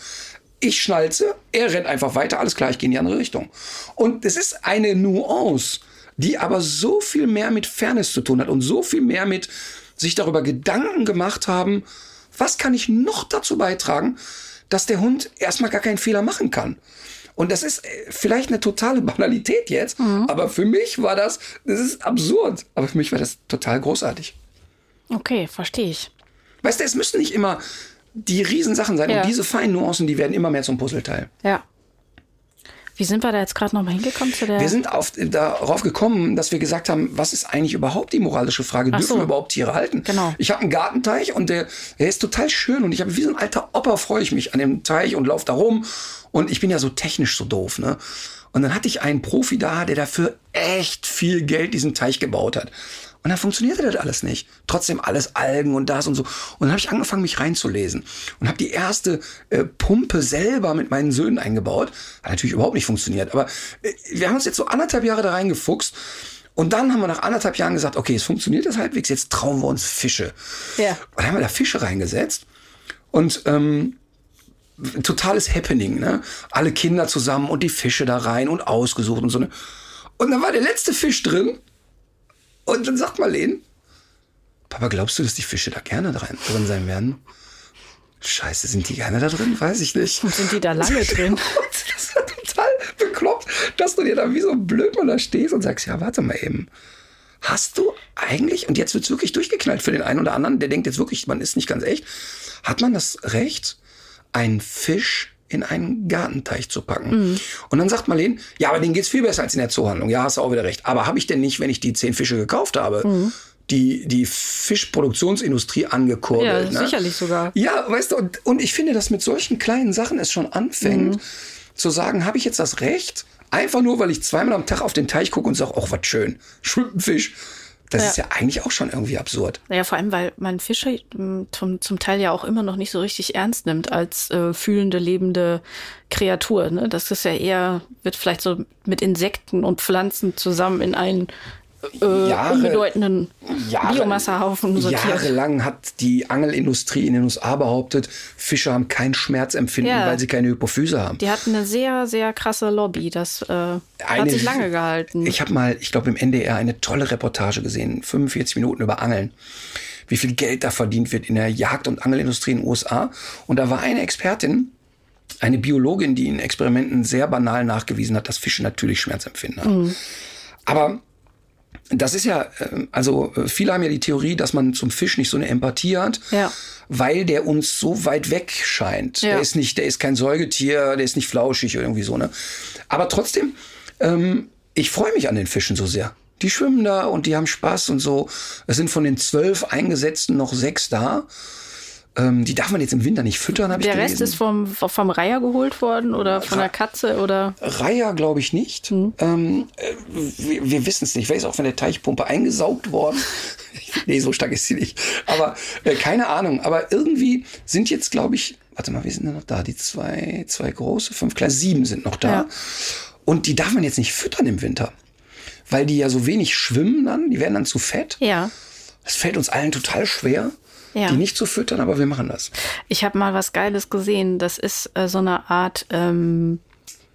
Ich schnalze, er rennt einfach weiter, alles klar, ich gehe in die andere Richtung. Und es ist eine Nuance, die aber so viel mehr mit Fairness zu tun hat und so viel mehr mit sich darüber Gedanken gemacht haben, was kann ich noch dazu beitragen, dass der Hund erstmal gar keinen Fehler machen kann. Und das ist äh, vielleicht eine totale Banalität jetzt, aber für mich war das, das ist absurd, aber für mich war das total großartig. Okay, verstehe ich. Weißt du, es müssen nicht immer die Riesensachen sein Ja. und diese feinen Nuancen, die werden immer mehr zum Puzzleteil. Ja. Wie sind wir da jetzt gerade nochmal hingekommen zu der? Wir sind auf, darauf gekommen, dass wir gesagt haben, was ist eigentlich überhaupt die moralische Frage? Dürfen so. wir überhaupt Tiere halten? Genau. Ich habe einen Gartenteich und der, der ist total schön und ich habe wie so ein alter Opa freue ich mich an dem Teich und laufe da rum und ich bin ja so technisch so doof, ne? Und dann hatte ich einen Profi da, der dafür echt viel Geld diesen Teich gebaut hat. Und dann funktionierte das alles nicht. Trotzdem alles Algen und das und so. Und dann habe ich angefangen, mich reinzulesen. Und habe die erste äh, Pumpe selber mit meinen Söhnen eingebaut. Hat natürlich überhaupt nicht funktioniert. Aber äh, wir haben uns jetzt so anderthalb Jahre da reingefuchst. Und dann haben wir nach anderthalb Jahren gesagt, okay, es funktioniert das halbwegs, jetzt trauen wir uns Fische. Ja. Und dann haben wir da Fische reingesetzt. Und ähm, totales Happening, ne? Alle Kinder zusammen und die Fische da rein und ausgesucht und so. Ne? Und dann war der letzte Fisch drin. Und dann sagt Marleen, Papa, glaubst du, dass die Fische da gerne drin, sein werden? Scheiße, sind die gerne da drin? Weiß ich nicht. Sind die da lange *laughs* drin? Das ist ja total bekloppt, dass du dir da wie so ein Blödmann da stehst und sagst, ja, warte mal eben. Hast du eigentlich, und jetzt wird's wirklich durchgeknallt für den einen oder anderen, der denkt jetzt wirklich, man ist nicht ganz echt, hat man das Recht, einen Fisch in einen Gartenteich zu packen? Und dann sagt Marleen, ja, aber denen geht's viel besser als in der Zoohandlung. Ja, hast du auch wieder recht. Aber habe ich denn nicht, wenn ich die zehn Fische gekauft habe, die, die Fischproduktionsindustrie angekurbelt? Ja, ne? sicherlich sogar. Ja, weißt du, und, und ich finde, dass mit solchen kleinen Sachen es schon anfängt, Mhm. zu sagen, habe ich jetzt das Recht, einfach nur, weil ich zweimal am Tag auf den Teich gucke und sage, ach, was schön, schwimmt ein Fisch. Das Ja. ist ja eigentlich auch schon irgendwie absurd. Naja, vor allem, weil man Fische m, zum, zum Teil ja auch immer noch nicht so richtig ernst nimmt als äh, fühlende, lebende Kreatur. Ne? Das ist ja eher, wird vielleicht so mit Insekten und Pflanzen zusammen in einen äh, Jahre- unbedeutenden Jahre- Biomassehaufen sortiert. Jahrelang hat die Angelindustrie in den USA behauptet, Fische haben kein Schmerzempfinden, Ja. weil sie keine Hypophyse haben. Die hatten eine sehr, sehr krasse Lobby. Das äh, hat Eine- sich lange gehalten. Ich habe mal, ich glaube, im NDR eine tolle Reportage gesehen, 45 Minuten über Angeln. Wie viel Geld da verdient wird in der Jagd- und Angelindustrie in den USA. Und da war eine Expertin, eine Biologin, die in Experimenten sehr banal nachgewiesen hat, dass Fische natürlich Schmerzempfinden haben. Aber das ist ja, ähm, also äh, viele haben ja die Theorie, dass man zum Fisch nicht so eine Empathie hat, Ja. weil der uns so weit weg scheint. Ja. Der ist nicht, der ist kein Säugetier, der ist nicht flauschig oder irgendwie so, ne? Aber trotzdem, ähm, ich freue mich an den Fischen so sehr. Die schwimmen da und die haben Spaß und so. Es sind von den zwölf Eingesetzten noch sechs da. Ähm, die darf man jetzt im Winter nicht füttern, habe ich Der. Rest ist vom, vom Reiher geholt worden oder von der Katze oder. Reiher glaube ich nicht. Hm. Ähm, äh, wir wir wissen es nicht. Wer ist auch von der Teichpumpe eingesaugt worden? *laughs* nee, so stark ist sie nicht. Aber äh, keine Ahnung. Aber irgendwie sind jetzt, glaube ich, warte mal, wir sind denn noch da? Die zwei, zwei große, fünf kleine, sieben sind noch da. Ja. Und die darf man jetzt nicht füttern im Winter. Weil die ja so wenig schwimmen dann, die werden dann zu fett. Ja. Es fällt uns allen total schwer, Ja. die nicht zu füttern, aber wir machen das. Ich habe mal was Geiles gesehen. Das ist äh, so eine Art ähm,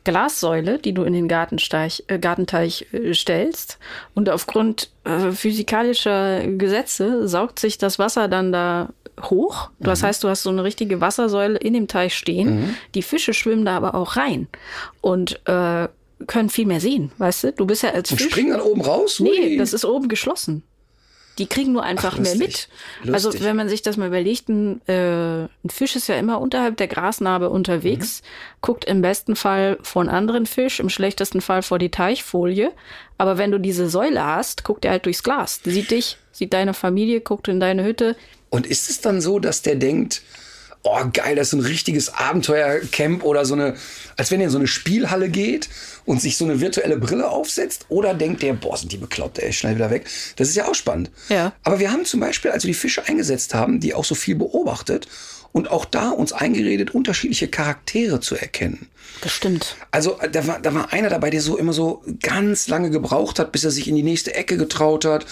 Glassäule, die du in den Gartenteich, äh, Gartenteich äh, stellst. Und aufgrund äh, physikalischer Gesetze saugt sich das Wasser dann da hoch. Das heißt, du hast so eine richtige Wassersäule in dem Teich stehen. Die Fische schwimmen da aber auch rein und äh, können viel mehr sehen, weißt du? Du bist ja als Und Fisch. springen dann oben raus? Nee, Hui. das ist oben geschlossen. Die kriegen nur einfach Ach, mehr lustig. mit. Also Lustig. wenn man sich das mal überlegt, ein, äh, ein Fisch ist ja immer unterhalb der Grasnarbe unterwegs, Mhm. guckt im besten Fall vor einen anderen Fisch, im schlechtesten Fall vor die Teichfolie. Aber wenn du diese Säule hast, guckt er halt durchs Glas. Sieht dich, sieht deine Familie, guckt in deine Hütte. Und ist es dann so, dass der denkt, oh geil, das ist ein richtiges Abenteuercamp oder so eine, als wenn er in so eine Spielhalle geht und sich so eine virtuelle Brille aufsetzt? Oder denkt der, boah, sind die bekloppt, ey, schnell wieder weg. Das ist ja auch spannend. Ja. Aber wir haben zum Beispiel, als wir die Fische eingesetzt haben, die auch so viel beobachtet und auch da uns eingeredet, unterschiedliche Charaktere zu erkennen. Bestimmt. Also äh, da war, da war einer dabei, der so immer so ganz lange gebraucht hat, bis er sich in die nächste Ecke getraut hat.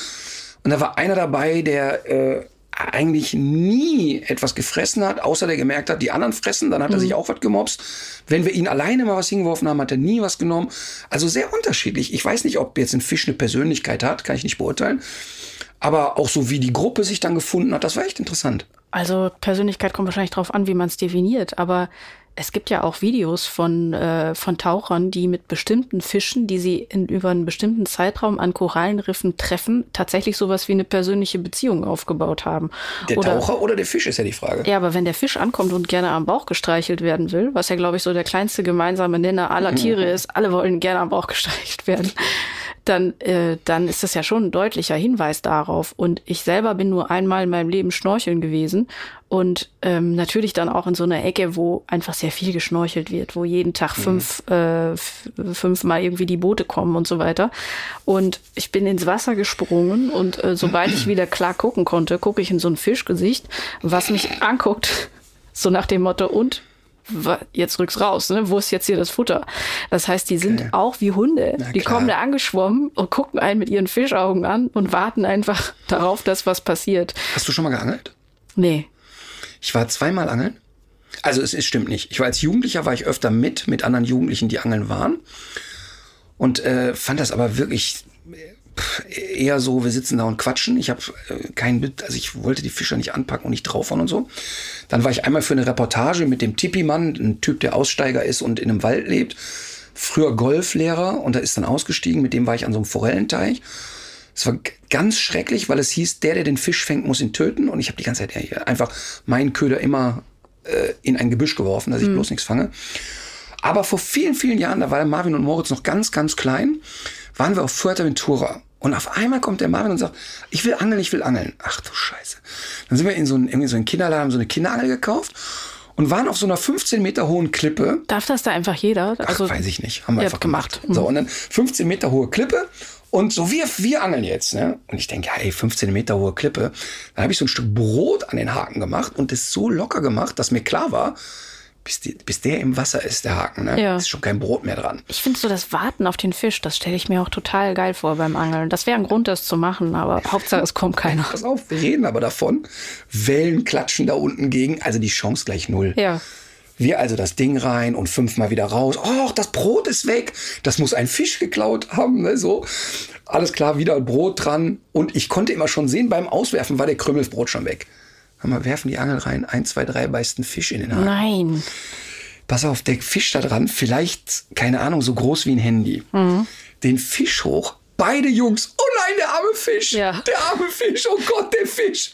Und da war einer dabei, der äh, eigentlich nie etwas gefressen hat, außer der gemerkt hat, die anderen fressen, dann hat er sich auch was gemobst. Wenn wir ihn alleine mal was hingeworfen haben, hat er nie was genommen. Also sehr unterschiedlich. Ich weiß nicht, ob jetzt ein Fisch eine Persönlichkeit hat, kann ich nicht beurteilen. Aber auch so wie die Gruppe sich dann gefunden hat, das war echt interessant. Also Persönlichkeit kommt wahrscheinlich drauf an, wie man es definiert. Aber Es gibt ja auch Videos von, äh, von Tauchern, die mit bestimmten Fischen, die sie in, über einen bestimmten Zeitraum an Korallenriffen treffen, tatsächlich sowas wie eine persönliche Beziehung aufgebaut haben. Der oder, Taucher oder der Fisch ist ja die Frage. Ja, aber wenn der Fisch ankommt und gerne am Bauch gestreichelt werden will, was ja, glaube ich, so der kleinste gemeinsame Nenner aller Tiere ist, alle wollen gerne am Bauch gestreichelt werden, dann, äh, dann ist das ja schon ein deutlicher Hinweis darauf. Und ich selber bin nur einmal in meinem Leben schnorcheln gewesen und ähm, natürlich dann auch in so einer Ecke, wo einfach sehr viel geschnorchelt wird, wo jeden Tag fünf, äh, f- fünfmal irgendwie die Boote kommen und so weiter. Und ich bin ins Wasser gesprungen und äh, sobald ich wieder klar gucken konnte, gucke ich in so ein Fischgesicht, was mich anguckt, so nach dem Motto, und jetzt rück's raus, ne? Wo ist jetzt hier das Futter? Das heißt, die sind Okay. auch wie Hunde. Na die klar. kommen da angeschwommen und gucken einen mit ihren Fischaugen an und warten einfach *laughs* darauf, dass was passiert. Hast du schon mal geangelt? Nee. Ich war zweimal angeln. Also es, es stimmt nicht. Ich war als Jugendlicher, war ich öfter mit, mit anderen Jugendlichen, die angeln waren. Und äh, fand das aber wirklich eher so, wir sitzen da und quatschen. Ich habe äh, kein Bild, also ich wollte die Fischer nicht anpacken und nicht draufhauen und so. Dann war ich einmal für eine Reportage mit dem Tipi-Mann, ein Typ, der Aussteiger ist und in einem Wald lebt. Früher Golflehrer und da ist dann ausgestiegen, mit dem war ich an so einem Forellenteich. Es war ganz schrecklich, weil es hieß, der, der den Fisch fängt, muss ihn töten. Und ich habe die ganze Zeit ja, einfach meinen Köder immer äh, in ein Gebüsch geworfen, dass ich bloß nichts fange. Aber vor vielen, vielen Jahren, da war Marvin und Moritz noch ganz, ganz klein, waren wir auf Fuerteventura. Und auf einmal kommt der Marvin und sagt, ich will angeln, ich will angeln. Ach du Scheiße. Dann sind wir in so einen, irgendwie so einen Kinderladen, haben so eine Kinderangel gekauft und waren auf so einer 15 Meter hohen Klippe. Darf das da einfach jeder? Ach, Also, weiß ich nicht. Haben wir einfach gemacht. gemacht. So, und dann 15 Meter hohe Klippe. Und so, wir, wir angeln jetzt. Ne? Und ich denke, hey, 15 Meter hohe Klippe. Dann habe ich so ein Stück Brot an den Haken gemacht und das so locker gemacht, dass mir klar war, bis, die, bis der im Wasser ist, der Haken, ne? Ja. ist schon kein Brot mehr dran. Ich finde so das Warten auf den Fisch, das stelle ich mir auch total geil vor beim Angeln. Das wäre ein Grund, das zu machen, aber Hauptsache es kommt keiner. Pass auf, wir reden aber davon. Wellen klatschen da unten gegen, also die Chance gleich null. Ja. Wir also das Ding rein und fünfmal wieder raus. Oh, das Brot ist weg. Das muss ein Fisch geklaut haben. Ne? So. Alles klar, wieder Brot dran. Und ich konnte immer schon sehen, beim Auswerfen war der Krümmelbrot schon weg. Hör mal, werfen die Angel rein. Ein, zwei, drei beißt ein Fisch in den Haken. Nein. Pass auf, der Fisch da dran, vielleicht, keine Ahnung, so groß wie ein Handy. Mhm. Den Fisch hoch. Beide Jungs. Nein, der arme Fisch. Ja. Der arme Fisch. Oh Gott, der Fisch.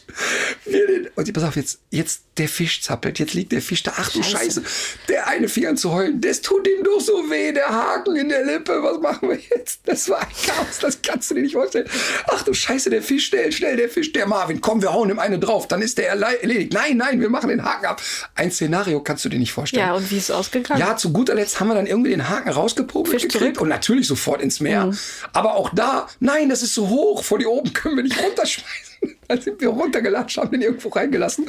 Und pass auf, jetzt, jetzt der Fisch zappelt. Jetzt liegt der Fisch da. Ach du Scheiße. Der eine fing an zu heulen. Das tut ihm doch so weh. Der Haken in der Lippe. Was machen wir jetzt? Das war ein Chaos. Das kannst du dir nicht vorstellen. Ach du Scheiße, der Fisch, schnell, schnell, der Fisch. Der Marvin, komm, wir hauen ihm eine drauf. Dann ist der erle- erledigt. Nein, nein, wir machen den Haken ab. Ein Szenario kannst du dir nicht vorstellen. Ja, und wie ist es ausgegangen? Ja, zu guter Letzt haben wir dann irgendwie den Haken gekriegt zurück? Mhm. und natürlich sofort ins Meer. Aber auch da, nein, das ist so hoch, vor die oben können wir nicht runterschmeißen. *laughs* Dann sind wir runtergelatscht, haben den irgendwo reingelassen.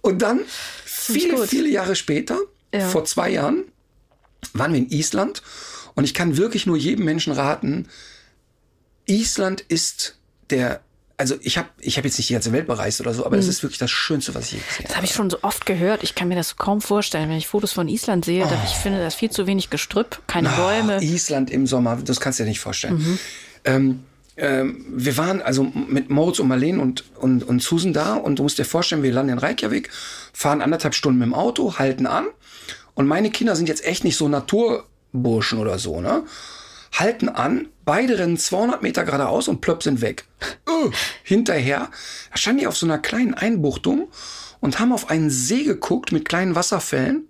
Und dann, viele, viele Jahre später, Ja. vor zwei Jahren, waren wir in Island und ich kann wirklich nur jedem Menschen raten, Island ist der, also ich habe ich hab jetzt nicht die ganze Welt bereist oder so, aber Mhm. es ist wirklich das Schönste, was ich je gesehen Das habe. habe ich schon so oft gehört. Ich kann mir das kaum vorstellen, wenn ich Fotos von Island sehe. Da ich finde, da ist viel zu wenig Gestrüpp, keine Bäume. Ah, Island im Sommer, das kannst du dir nicht vorstellen. Ähm, ähm, wir waren also mit Moritz und Marlene und, und, und Susan da und du musst dir vorstellen, wir landen in Reykjavik, fahren anderthalb Stunden mit dem Auto, halten an und meine Kinder sind jetzt echt nicht so Naturburschen oder so, ne? Halten an, beide rennen 200 Meter geradeaus und plöpp sind weg. *laughs* Äh, hinterher, standen die auf so einer kleinen Einbuchtung und haben auf einen See geguckt mit kleinen Wasserfällen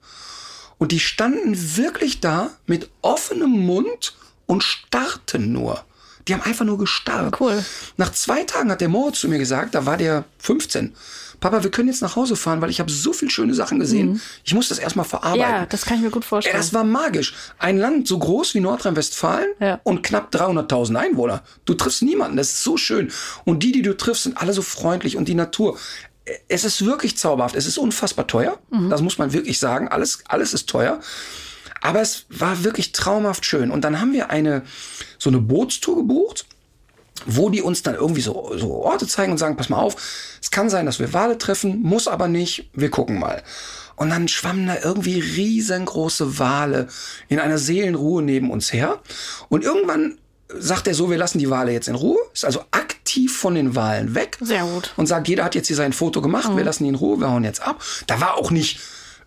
und die standen wirklich da mit offenem Mund und starrten nur. Die haben einfach nur gestarrt. Cool. Nach zwei Tagen hat der Moritz zu mir gesagt, da war der 15. Papa, wir können jetzt nach Hause fahren, weil ich habe so viele schöne Sachen gesehen. Ich muss das erstmal verarbeiten. Ja, das kann ich mir gut vorstellen. das war magisch. Ein Land so groß wie Nordrhein-Westfalen Ja. und knapp 300.000 Einwohner. Du triffst niemanden, das ist so schön. Und die, die du triffst, sind alle so freundlich und die Natur. Es ist wirklich zauberhaft. Es ist unfassbar teuer. Das muss man wirklich sagen. Alles, alles ist teuer. Aber es war wirklich traumhaft schön. Und dann haben wir eine, so eine Bootstour gebucht wo die uns dann irgendwie so, so Orte zeigen und sagen, pass mal auf, es kann sein, dass wir Wale treffen, muss aber nicht, wir gucken mal. Und dann schwammen da irgendwie riesengroße Wale in einer Seelenruhe neben uns her. Und irgendwann sagt er so, wir lassen die Wale jetzt in Ruhe, ist also aktiv von den Walen weg. Sehr gut. Und sagt, jeder hat jetzt hier sein Foto gemacht, wir lassen ihn in Ruhe, wir hauen jetzt ab. Da war auch nicht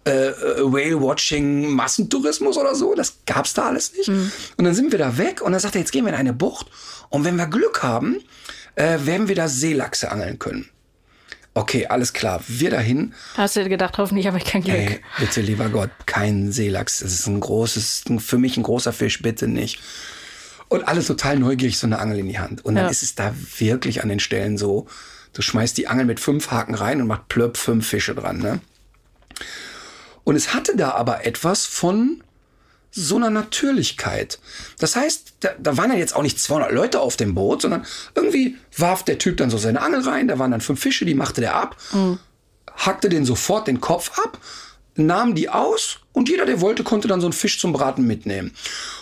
äh, Whale-Watching, Massentourismus oder so. Das gab's da alles nicht. Und dann sind wir da weg und dann sagt er, jetzt gehen wir in eine Bucht und wenn wir Glück haben, äh, werden wir da Seelachse angeln können. Okay, alles klar. Wir dahin. Hast du gedacht, hoffentlich habe ich kein Glück. Ey, bitte, lieber Gott, kein Seelachs. Das ist ein großes, für mich ein großer Fisch, bitte nicht. Und alle total neugierig, so eine Angel in die Hand. Und dann Ja. ist es da wirklich an den Stellen so, du schmeißt die Angel mit fünf Haken rein und macht plöpp fünf Fische dran. Ne? Und es hatte da aber etwas von so einer Natürlichkeit. Das heißt, da, da waren dann jetzt auch nicht 200 Leute auf dem Boot, sondern irgendwie warf der Typ dann so seine Angel rein, da waren dann fünf Fische, die machte der ab, hackte den sofort den Kopf ab, nahm die aus und jeder, der wollte, konnte dann so einen Fisch zum Braten mitnehmen.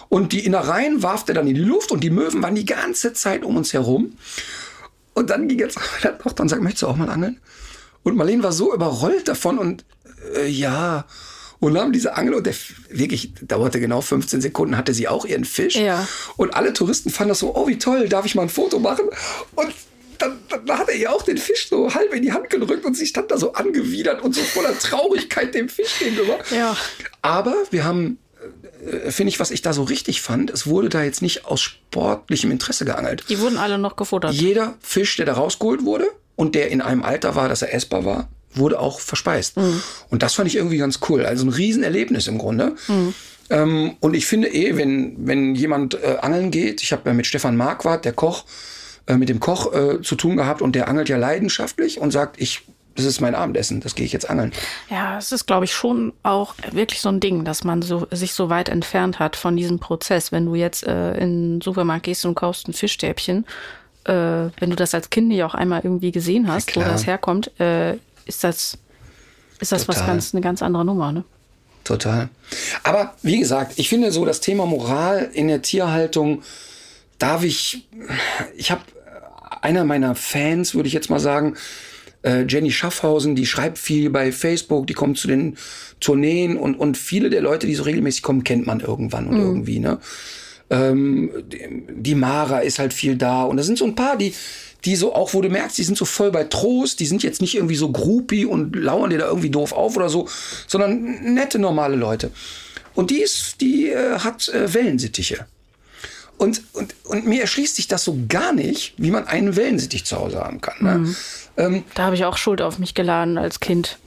Und die Innereien warf der dann in die Luft und die Möwen waren die ganze Zeit um uns herum. Und dann ging jetzt meine Tochter und sagt, möchtest du auch mal angeln? Und Marlene war so überrollt davon und äh, ja. Und nahm diese Angel und der wirklich dauerte genau 15 Sekunden, hatte sie auch ihren Fisch. Ja. Und alle Touristen fanden das so, oh wie toll, darf ich mal ein Foto machen? Und dann, dann hat er ihr auch den Fisch so halb in die Hand gedrückt und sie stand da so angewidert und so voller Traurigkeit dem Fisch gegenüber. Ja. Aber wir haben, äh, finde ich, was ich da so richtig fand, es wurde da jetzt nicht aus sportlichem Interesse geangelt. Die wurden alle noch gefuttert. Jeder Fisch, der da rausgeholt wurde und der in einem Alter war, dass er essbar war, wurde auch verspeist. Und das fand ich irgendwie ganz cool. Also ein Riesenerlebnis im Grunde. Ähm, und ich finde eh, wenn, wenn jemand äh, angeln geht, ich habe ja mit Stefan Marquardt, der Koch, äh, mit dem Koch äh, zu tun gehabt und der angelt ja leidenschaftlich und sagt, ich, das ist mein Abendessen, das gehe ich jetzt angeln. Ja, es ist, glaube ich, schon auch wirklich so ein Ding, dass man so, sich so weit entfernt hat von diesem Prozess. Wenn du jetzt äh, in den Supermarkt gehst und kaufst ein Fischstäbchen, äh, wenn du das als Kind nicht auch einmal irgendwie gesehen hast, wo klar. das herkommt, äh, ist das, ist das was ganz, eine ganz andere Nummer, ne? Total. Aber wie gesagt, ich finde so das Thema Moral in der Tierhaltung, darf ich, ich habe einer meiner Fans, würde ich jetzt mal sagen, äh, Jenny Schaffhausen, die schreibt viel bei Facebook, die kommt zu den Tourneen und, und viele der Leute, die so regelmäßig kommen, kennt man irgendwann und irgendwie, ne? Ähm, die Mara ist halt viel da und da sind so ein paar, die, die so auch, wo du merkst, die sind so voll bei Trost, die sind jetzt nicht irgendwie so groupie und lauern dir da irgendwie doof auf oder so, sondern nette, normale Leute. Und die ist, die äh, hat äh, Wellensittiche. Und, und, und mir erschließt sich das so gar nicht, wie man einen Wellensittich zu Hause haben kann. Ne? Ähm, Da habe ich auch Schuld auf mich geladen als Kind.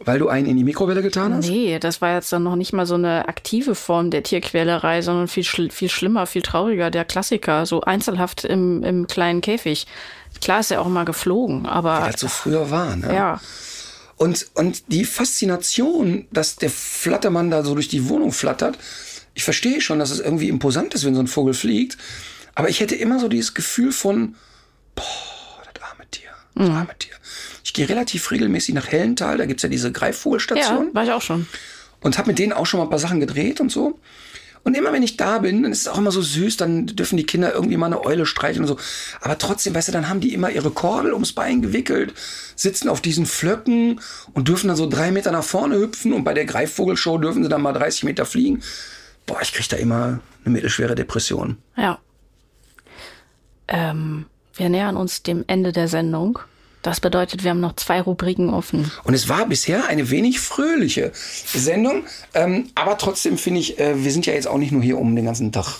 Weil du einen in die Mikrowelle getan hast? Nee, das war jetzt dann noch nicht mal so eine aktive Form der Tierquälerei, sondern viel, schl viel schlimmer, viel trauriger, der Klassiker, so einzelhaft im, im kleinen Käfig. Klar ist er auch mal geflogen, aber Wie das so früher war. Ne? ja. Und, und die Faszination, dass der Flattermann da so durch die Wohnung flattert, ich verstehe schon, dass es irgendwie imposant ist, wenn so ein Vogel fliegt. Aber ich hätte immer so dieses Gefühl von, boah, das arme Tier, das Mhm. arme Tier. Ich gehe relativ regelmäßig nach Hellental, da gibt's ja diese Ja, Greifvogelstation. war ich auch schon. und habe mit denen auch schon mal ein paar Sachen gedreht und so. Und immer wenn ich da bin, dann ist es auch immer so süß, dann dürfen die Kinder irgendwie mal eine Eule streicheln und so. Aber trotzdem, weißt du, dann haben die immer ihre Kordel ums Bein gewickelt, sitzen auf diesen Flöcken und dürfen dann so drei Meter nach vorne hüpfen und bei der Greifvogelshow dürfen sie dann mal 30 Meter fliegen. Boah, ich krieg da immer eine mittelschwere Depression. Ja. Ähm, wir nähern uns dem Ende der Sendung. Das bedeutet, wir haben noch zwei Rubriken offen. Und es war bisher eine wenig fröhliche Sendung, ähm, aber trotzdem finde ich, äh, wir sind ja jetzt auch nicht nur hier, um den ganzen Tag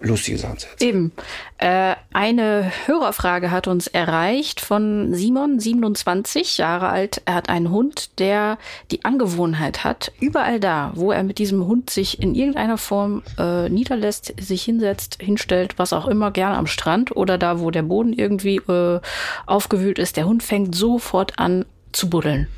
lustige Sachen zu. Eben. Äh, eine Hörerfrage hat uns erreicht von Simon, 27 Jahre alt. Er hat einen Hund, der die Angewohnheit hat, überall da, wo er mit diesem Hund sich in irgendeiner Form äh, niederlässt, sich hinsetzt, hinstellt, was auch immer, gerne am Strand oder da, wo der Boden irgendwie äh, aufgewühlt ist. Der Hund fängt sofort an zu buddeln.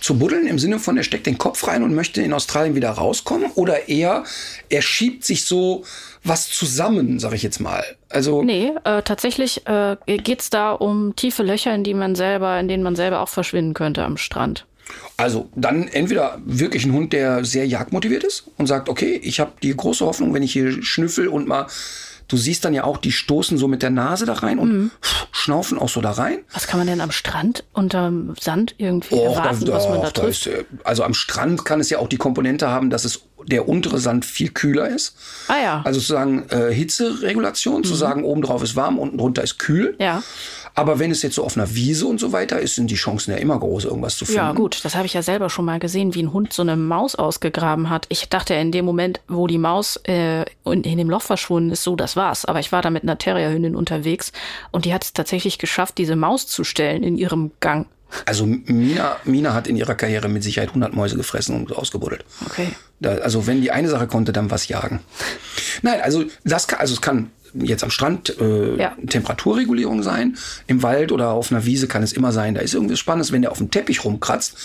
Zu buddeln im Sinne von, er steckt den Kopf rein und möchte in Australien wieder rauskommen oder eher, er schiebt sich so was zusammen, sag ich jetzt mal. Also, Nee, äh, tatsächlich äh, geht's da um tiefe Löcher, in die man selber, in denen man selber auch verschwinden könnte am Strand. also dann entweder wirklich ein Hund, der sehr jagdmotiviert ist und sagt, okay, ich habe die große Hoffnung, wenn ich hier schnüffel und mal, du siehst dann ja auch, die stoßen so mit der Nase da rein und schnaufen auch so da rein. Was kann man denn am Strand unterm Sand irgendwie Och, erwarten, was man da da ist, äh, also am Strand kann es ja auch die Komponente haben, dass es der untere Sand viel kühler ist. Ah ja. Also sozusagen äh, Hitzeregulation, zu sagen, oben drauf ist warm, unten drunter ist kühl. Ja. Aber wenn es jetzt so auf einer Wiese und so weiter ist, sind die Chancen ja immer groß, irgendwas zu finden. Ja, gut, das habe ich ja selber schon mal gesehen, wie ein Hund so eine Maus ausgegraben hat. Ich dachte in dem Moment, wo die Maus äh, in dem Loch verschwunden ist, so, das war's. Aber ich war da mit einer Terrierhündin unterwegs und die hat es tatsächlich geschafft, diese Maus zu stellen in ihrem Gang. Also Mina, Mina hat in ihrer Karriere mit Sicherheit 100 Mäuse gefressen und ausgebuddelt. Okay. Da, also wenn die eine Sache konnte, dann was jagen. Nein, also das kann, also es kann jetzt am Strand äh, Ja. Temperaturregulierung sein. Im Wald oder auf einer Wiese kann es immer sein, da ist irgendwas Spannendes, wenn der auf dem Teppich rumkratzt.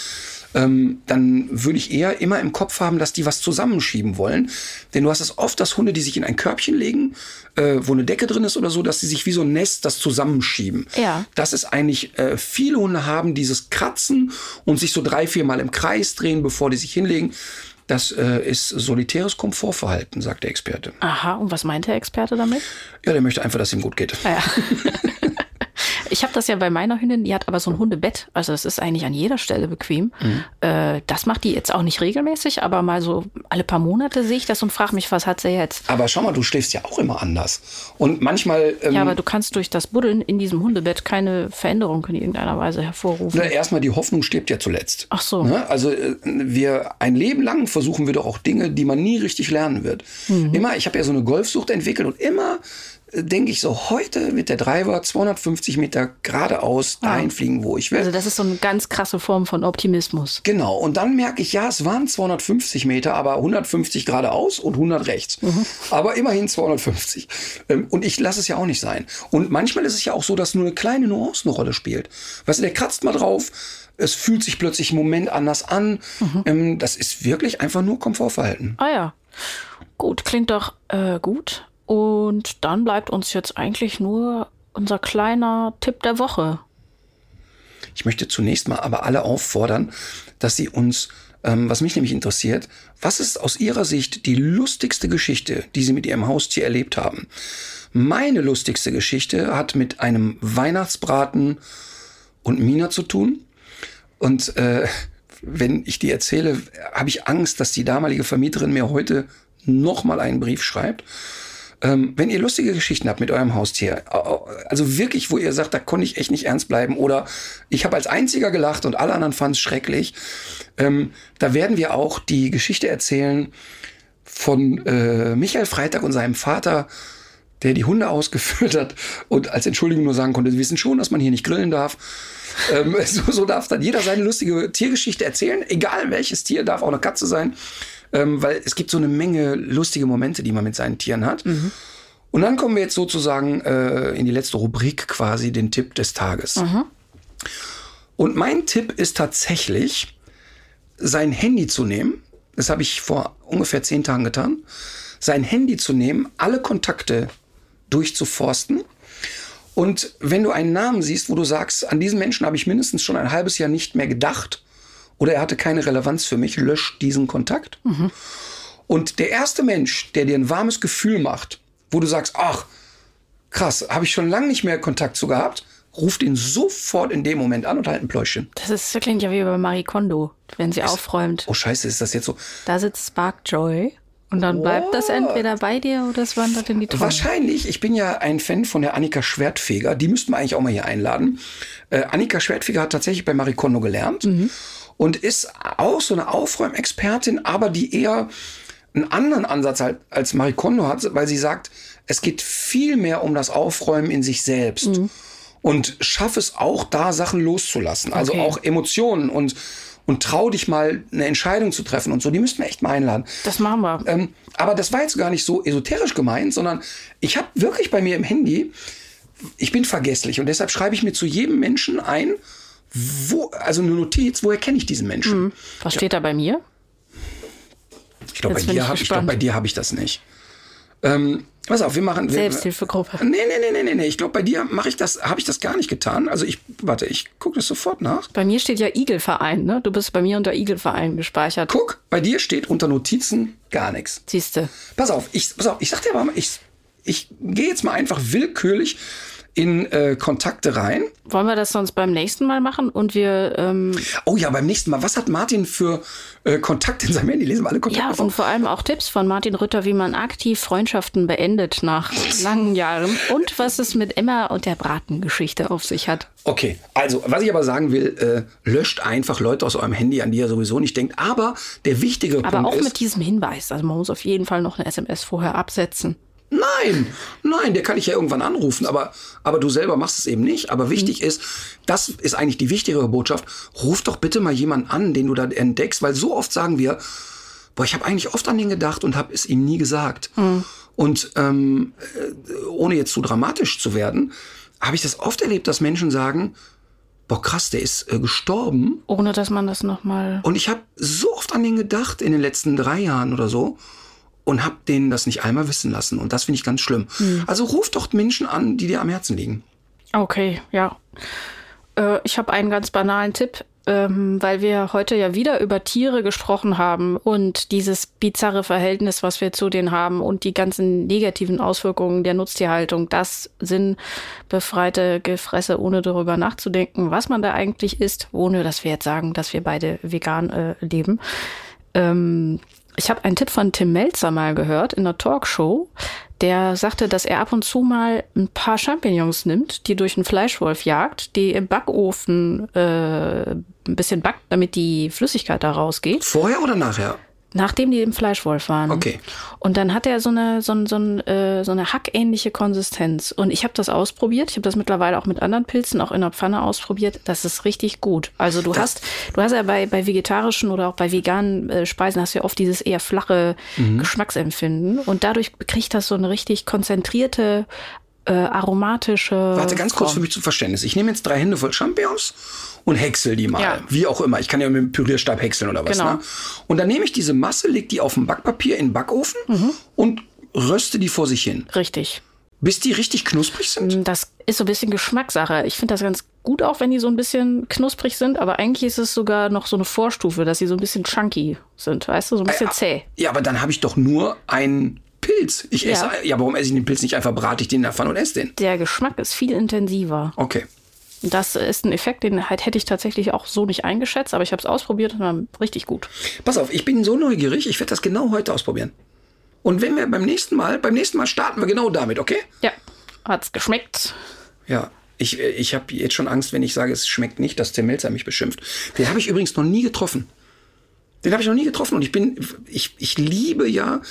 Ähm, dann würde ich eher immer im Kopf haben, dass die was zusammenschieben wollen. Denn du hast es oft, dass Hunde, die sich in ein Körbchen legen, äh, wo eine Decke drin ist oder so, dass sie sich wie so ein Nest das zusammenschieben. Ja. Das ist eigentlich, äh, viele Hunde haben dieses Kratzen und sich so drei, vier Mal im Kreis drehen, bevor die sich hinlegen. Das äh, ist solitäres Komfortverhalten, sagt der Experte. Aha, und was meint der Experte damit? Ja, der möchte einfach, dass ihm gut geht. Ja. *laughs* Ich habe das ja bei meiner Hündin, die hat aber so ein Hundebett. Also es ist eigentlich an jeder Stelle bequem. Mhm. Äh, das macht die jetzt auch nicht regelmäßig, aber mal so alle paar Monate sehe ich das und frage mich, was hat sie jetzt? Aber schau mal, du schläfst ja auch immer anders. Und manchmal, ähm, Ja, aber du kannst durch das Buddeln in diesem Hundebett keine Veränderung in irgendeiner Weise hervorrufen. na, erstmal die Hoffnung stirbt ja zuletzt. Ach so. Ne? Also äh, wir ein Leben lang versuchen wir doch auch Dinge, die man nie richtig lernen wird. Mhm. Immer, ich habe ja so eine Golfsucht entwickelt und immer denke ich so, heute wird der Driver 250 Meter geradeaus dahin fliegen, wo ich will. Also das ist so eine ganz krasse Form von Optimismus. Genau, und dann merke ich, ja, es waren 250 Meter, aber 150 geradeaus und 100 rechts. Aber immerhin 250. Ähm, Und ich lasse es ja auch nicht sein. Und manchmal ist es ja auch so, dass nur eine kleine Nuance eine Rolle spielt. Weißt du, der kratzt mal drauf, es fühlt sich plötzlich im Moment anders an. Ähm, Das ist wirklich einfach nur Komfortverhalten. Ah ja. Gut, klingt doch äh, gut. Und dann bleibt uns jetzt eigentlich nur unser kleiner Tipp der Woche. Ich möchte zunächst mal aber alle auffordern, dass sie uns, ähm, was mich nämlich interessiert, was ist aus ihrer Sicht die lustigste Geschichte, die sie mit ihrem Haustier erlebt haben? Meine lustigste Geschichte hat mit einem Weihnachtsbraten und Mina zu tun. Und äh, wenn ich die erzähle, habe ich Angst, dass die damalige Vermieterin mir heute noch mal einen Brief schreibt. Ähm, wenn ihr lustige Geschichten habt mit eurem Haustier, au- also wirklich, wo ihr sagt, da konnte ich echt nicht ernst bleiben oder ich habe als einziger gelacht und alle anderen fanden es schrecklich, ähm, da werden wir auch die Geschichte erzählen von äh, Michael Freitag und seinem Vater, der die Hunde *laughs* ausgeführt hat und als Entschuldigung nur sagen konnte, Sie wissen schon, dass man hier nicht grillen darf. ähm, *laughs* so, so darf dann jeder seine lustige Tiergeschichte erzählen, egal welches Tier, darf auch eine Katze sein, ähm, weil es gibt so eine Menge lustige Momente, die man mit seinen Tieren hat. Und dann kommen wir jetzt sozusagen äh, in die letzte Rubrik quasi, den Tipp des Tages. Und mein Tipp ist tatsächlich, sein Handy zu nehmen. Das habe ich vor ungefähr zehn Tagen getan. Sein Handy zu nehmen, alle Kontakte durchzuforsten. Und wenn du einen Namen siehst, wo du sagst, an diesen Menschen habe ich mindestens schon ein halbes Jahr nicht mehr gedacht oder er hatte keine Relevanz für mich, lösch diesen Kontakt. Und der erste Mensch, der dir ein warmes Gefühl macht, wo du sagst, ach, krass, habe ich schon lange nicht mehr Kontakt zu gehabt, ruft ihn sofort in dem Moment an und halt ein Pläuschen. Das ist, das klingt ja wie bei Marie Kondo, wenn sie aufräumt. Oh scheiße, ist das jetzt so? Da sitzt Spark Joy und dann bleibt das entweder bei dir oder es wandert in die Tonne. Wahrscheinlich, ich bin ja ein Fan von der Annika Schwertfeger, die müssten wir eigentlich auch mal hier einladen. Äh, Annika Schwertfeger hat tatsächlich bei Marie Kondo gelernt und ist auch so eine Aufräumexpertin, aber die eher einen anderen Ansatz halt als Marie Kondo hat, weil sie sagt, es geht viel mehr um das Aufräumen in sich selbst. Und schaff es auch da, Sachen loszulassen. Also Okay. auch Emotionen und, und trau dich mal, eine Entscheidung zu treffen und so. Die müssten wir echt mal einladen. Das machen wir. Ähm, aber das war jetzt gar nicht so esoterisch gemeint, sondern ich habe wirklich bei mir im Handy, ich bin vergesslich und deshalb schreibe ich mir zu jedem Menschen ein, wo, also eine Notiz, woher kenne ich diesen Menschen? Was steht da bei mir? Ich glaube, bei, dir ich hab- ich glaub, bei dir habe ich das nicht. Ähm, pass auf, wir machen. Wir, Selbsthilfegruppe. Nee, nee, nee, nee, nee, nee. Ich glaube, bei dir mache ich das, habe ich das gar nicht getan. Also ich, warte, ich gucke das sofort nach. Bei mir steht ja Igelverein, ne? Du bist bei mir unter Igelverein gespeichert. Guck, bei dir steht unter Notizen gar nichts. Siehste. Pass auf, ich, pass auf, ich sag dir aber mal, ich, ich gehe jetzt mal einfach willkürlich in äh, Kontakte rein. Wollen wir das sonst beim nächsten Mal machen und wir ähm, Oh ja, beim nächsten Mal. Was hat Martin für äh, Kontakte in seinem Handy? Lesen wir alle Kontakte ja vor? und vor allem auch Tipps von Martin Rütter, wie man aktiv Freundschaften beendet nach *laughs* langen Jahren und was es mit Emma und der Bratengeschichte auf sich hat. Okay, also was ich aber sagen will, äh, löscht einfach Leute aus eurem Handy, an die ihr sowieso nicht denkt. Aber der wichtige Aber Punkt auch ist, mit diesem Hinweis, also man muss auf jeden Fall noch eine SMS vorher absetzen. Nein, nein, der kann ich ja irgendwann anrufen, aber, aber du selber machst es eben nicht. Aber wichtig ist, das ist eigentlich die wichtigere Botschaft, ruf doch bitte mal jemanden an, den du da entdeckst, weil so oft sagen wir, boah, ich habe eigentlich oft an den gedacht und habe es ihm nie gesagt. Und ähm, äh, ohne jetzt zu dramatisch zu werden, habe ich das oft erlebt, dass Menschen sagen, boah krass, der ist äh, gestorben Ohne dass man das nochmal. und ich habe so oft an den gedacht in den letzten drei Jahren oder so und habe denen das nicht einmal wissen lassen. Und das finde ich ganz schlimm. Also ruf doch Menschen an, die dir am Herzen liegen. Okay, ja. Äh, ich habe einen ganz banalen Tipp, ähm, weil wir heute ja wieder über Tiere gesprochen haben und dieses bizarre Verhältnis, was wir zu denen haben und die ganzen negativen Auswirkungen der Nutztierhaltung, das sind befreite Gefresse, ohne darüber nachzudenken, was man da eigentlich isst, ohne dass wir jetzt sagen, dass wir beide vegan äh, leben. Ähm, ich habe einen Tipp von Tim Melzer mal gehört in einer Talkshow. Der sagte, dass er ab und zu mal ein paar Champignons nimmt, die durch einen Fleischwolf jagt, die im Backofen äh, ein bisschen backt, damit die Flüssigkeit da rausgeht. Vorher oder nachher? Nachdem die im Fleischwolf waren. Okay. Und dann hat er so eine, so, so, äh, so eine hackähnliche Konsistenz. Und ich habe das ausprobiert. Ich habe das mittlerweile auch mit anderen Pilzen, auch in der Pfanne ausprobiert. Das ist richtig gut. Also du hast, du hast ja bei, bei vegetarischen oder auch bei veganen äh, Speisen hast du ja oft dieses eher flache Mhm. Geschmacksempfinden. Und dadurch kriegt das so eine richtig konzentrierte, äh, aromatische. Warte, ganz kurz Form. für mich zum Verständnis. Ich nehme jetzt drei Hände voll Champignons und häcksel die mal. Ja. Wie auch immer. Ich kann ja mit dem Pürierstab häckseln oder was. Genau. Ne? Und dann nehme ich diese Masse, leg die auf dem Backpapier in den Backofen Mhm. und röste die vor sich hin. Richtig. Bis die richtig knusprig sind. Das ist so ein bisschen Geschmackssache. Ich finde das ganz gut auch, wenn die so ein bisschen knusprig sind, aber eigentlich ist es sogar noch so eine Vorstufe, dass sie so ein bisschen chunky sind, weißt du, so ein bisschen zäh. Ja, aber dann habe ich doch nur einen Pilz. Ich esse, Ja. ja, warum esse ich den Pilz nicht einfach, brate ich den in der Pfanne und esse den? Der Geschmack ist viel intensiver. Okay. Das ist ein Effekt, den halt hätte ich tatsächlich auch so nicht eingeschätzt, aber ich habe es ausprobiert und war richtig gut. Pass auf, ich bin so neugierig, ich werde das genau heute ausprobieren. Und wenn wir beim nächsten Mal, beim nächsten Mal starten wir genau damit, okay? Ja, hat's geschmeckt. Ja. Ich, ich habe jetzt schon Angst, wenn ich sage, es schmeckt nicht, dass Tim Melzer mich beschimpft. Den habe ich übrigens noch nie getroffen. Den habe ich noch nie getroffen und ich bin, ich, ich liebe ja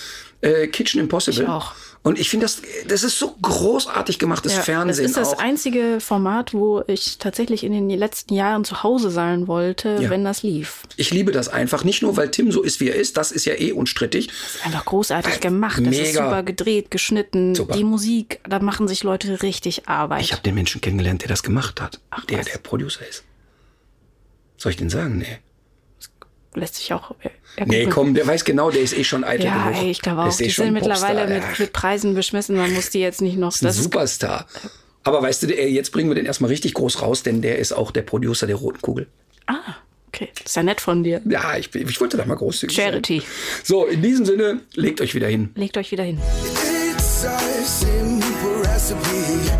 äh, Kitchen Impossible. Ich auch. Und ich finde das, das ist so großartig gemachtes Ja, Fernsehen das ist das auch. einzige Format, wo ich tatsächlich in den letzten Jahren zu Hause sein wollte, Ja. wenn das lief. Ich liebe das einfach. Nicht nur, weil Tim so ist, wie er ist. Das ist ja eh unstrittig. Einfach großartig gemacht. Das ist mega. super gedreht, geschnitten. Super. Die Musik, da machen sich Leute richtig Arbeit. Ich habe den Menschen kennengelernt, der das gemacht hat. Ach, der, was? der Producer ist. Soll ich den sagen? Nee. Lässt sich auch. äh, Nee, komm, der weiß genau, der ist eh schon eitel Ja, genug. ey, ich glaube Der auch. ist eh Die schon sind mittlerweile mit, mit Preisen beschmissen. Man muss die jetzt nicht noch. ist ein Das ist Superstar. Aber weißt du, der, jetzt bringen wir den erstmal richtig groß raus, denn der ist auch der Producer der Roten Kugel. Ah, okay. Das ist ja nett von dir. Ja, ich, ich wollte da mal großzügig Charity. sein. So, in diesem Sinne, legt euch wieder hin. Legt euch wieder hin. It's a simple recipe.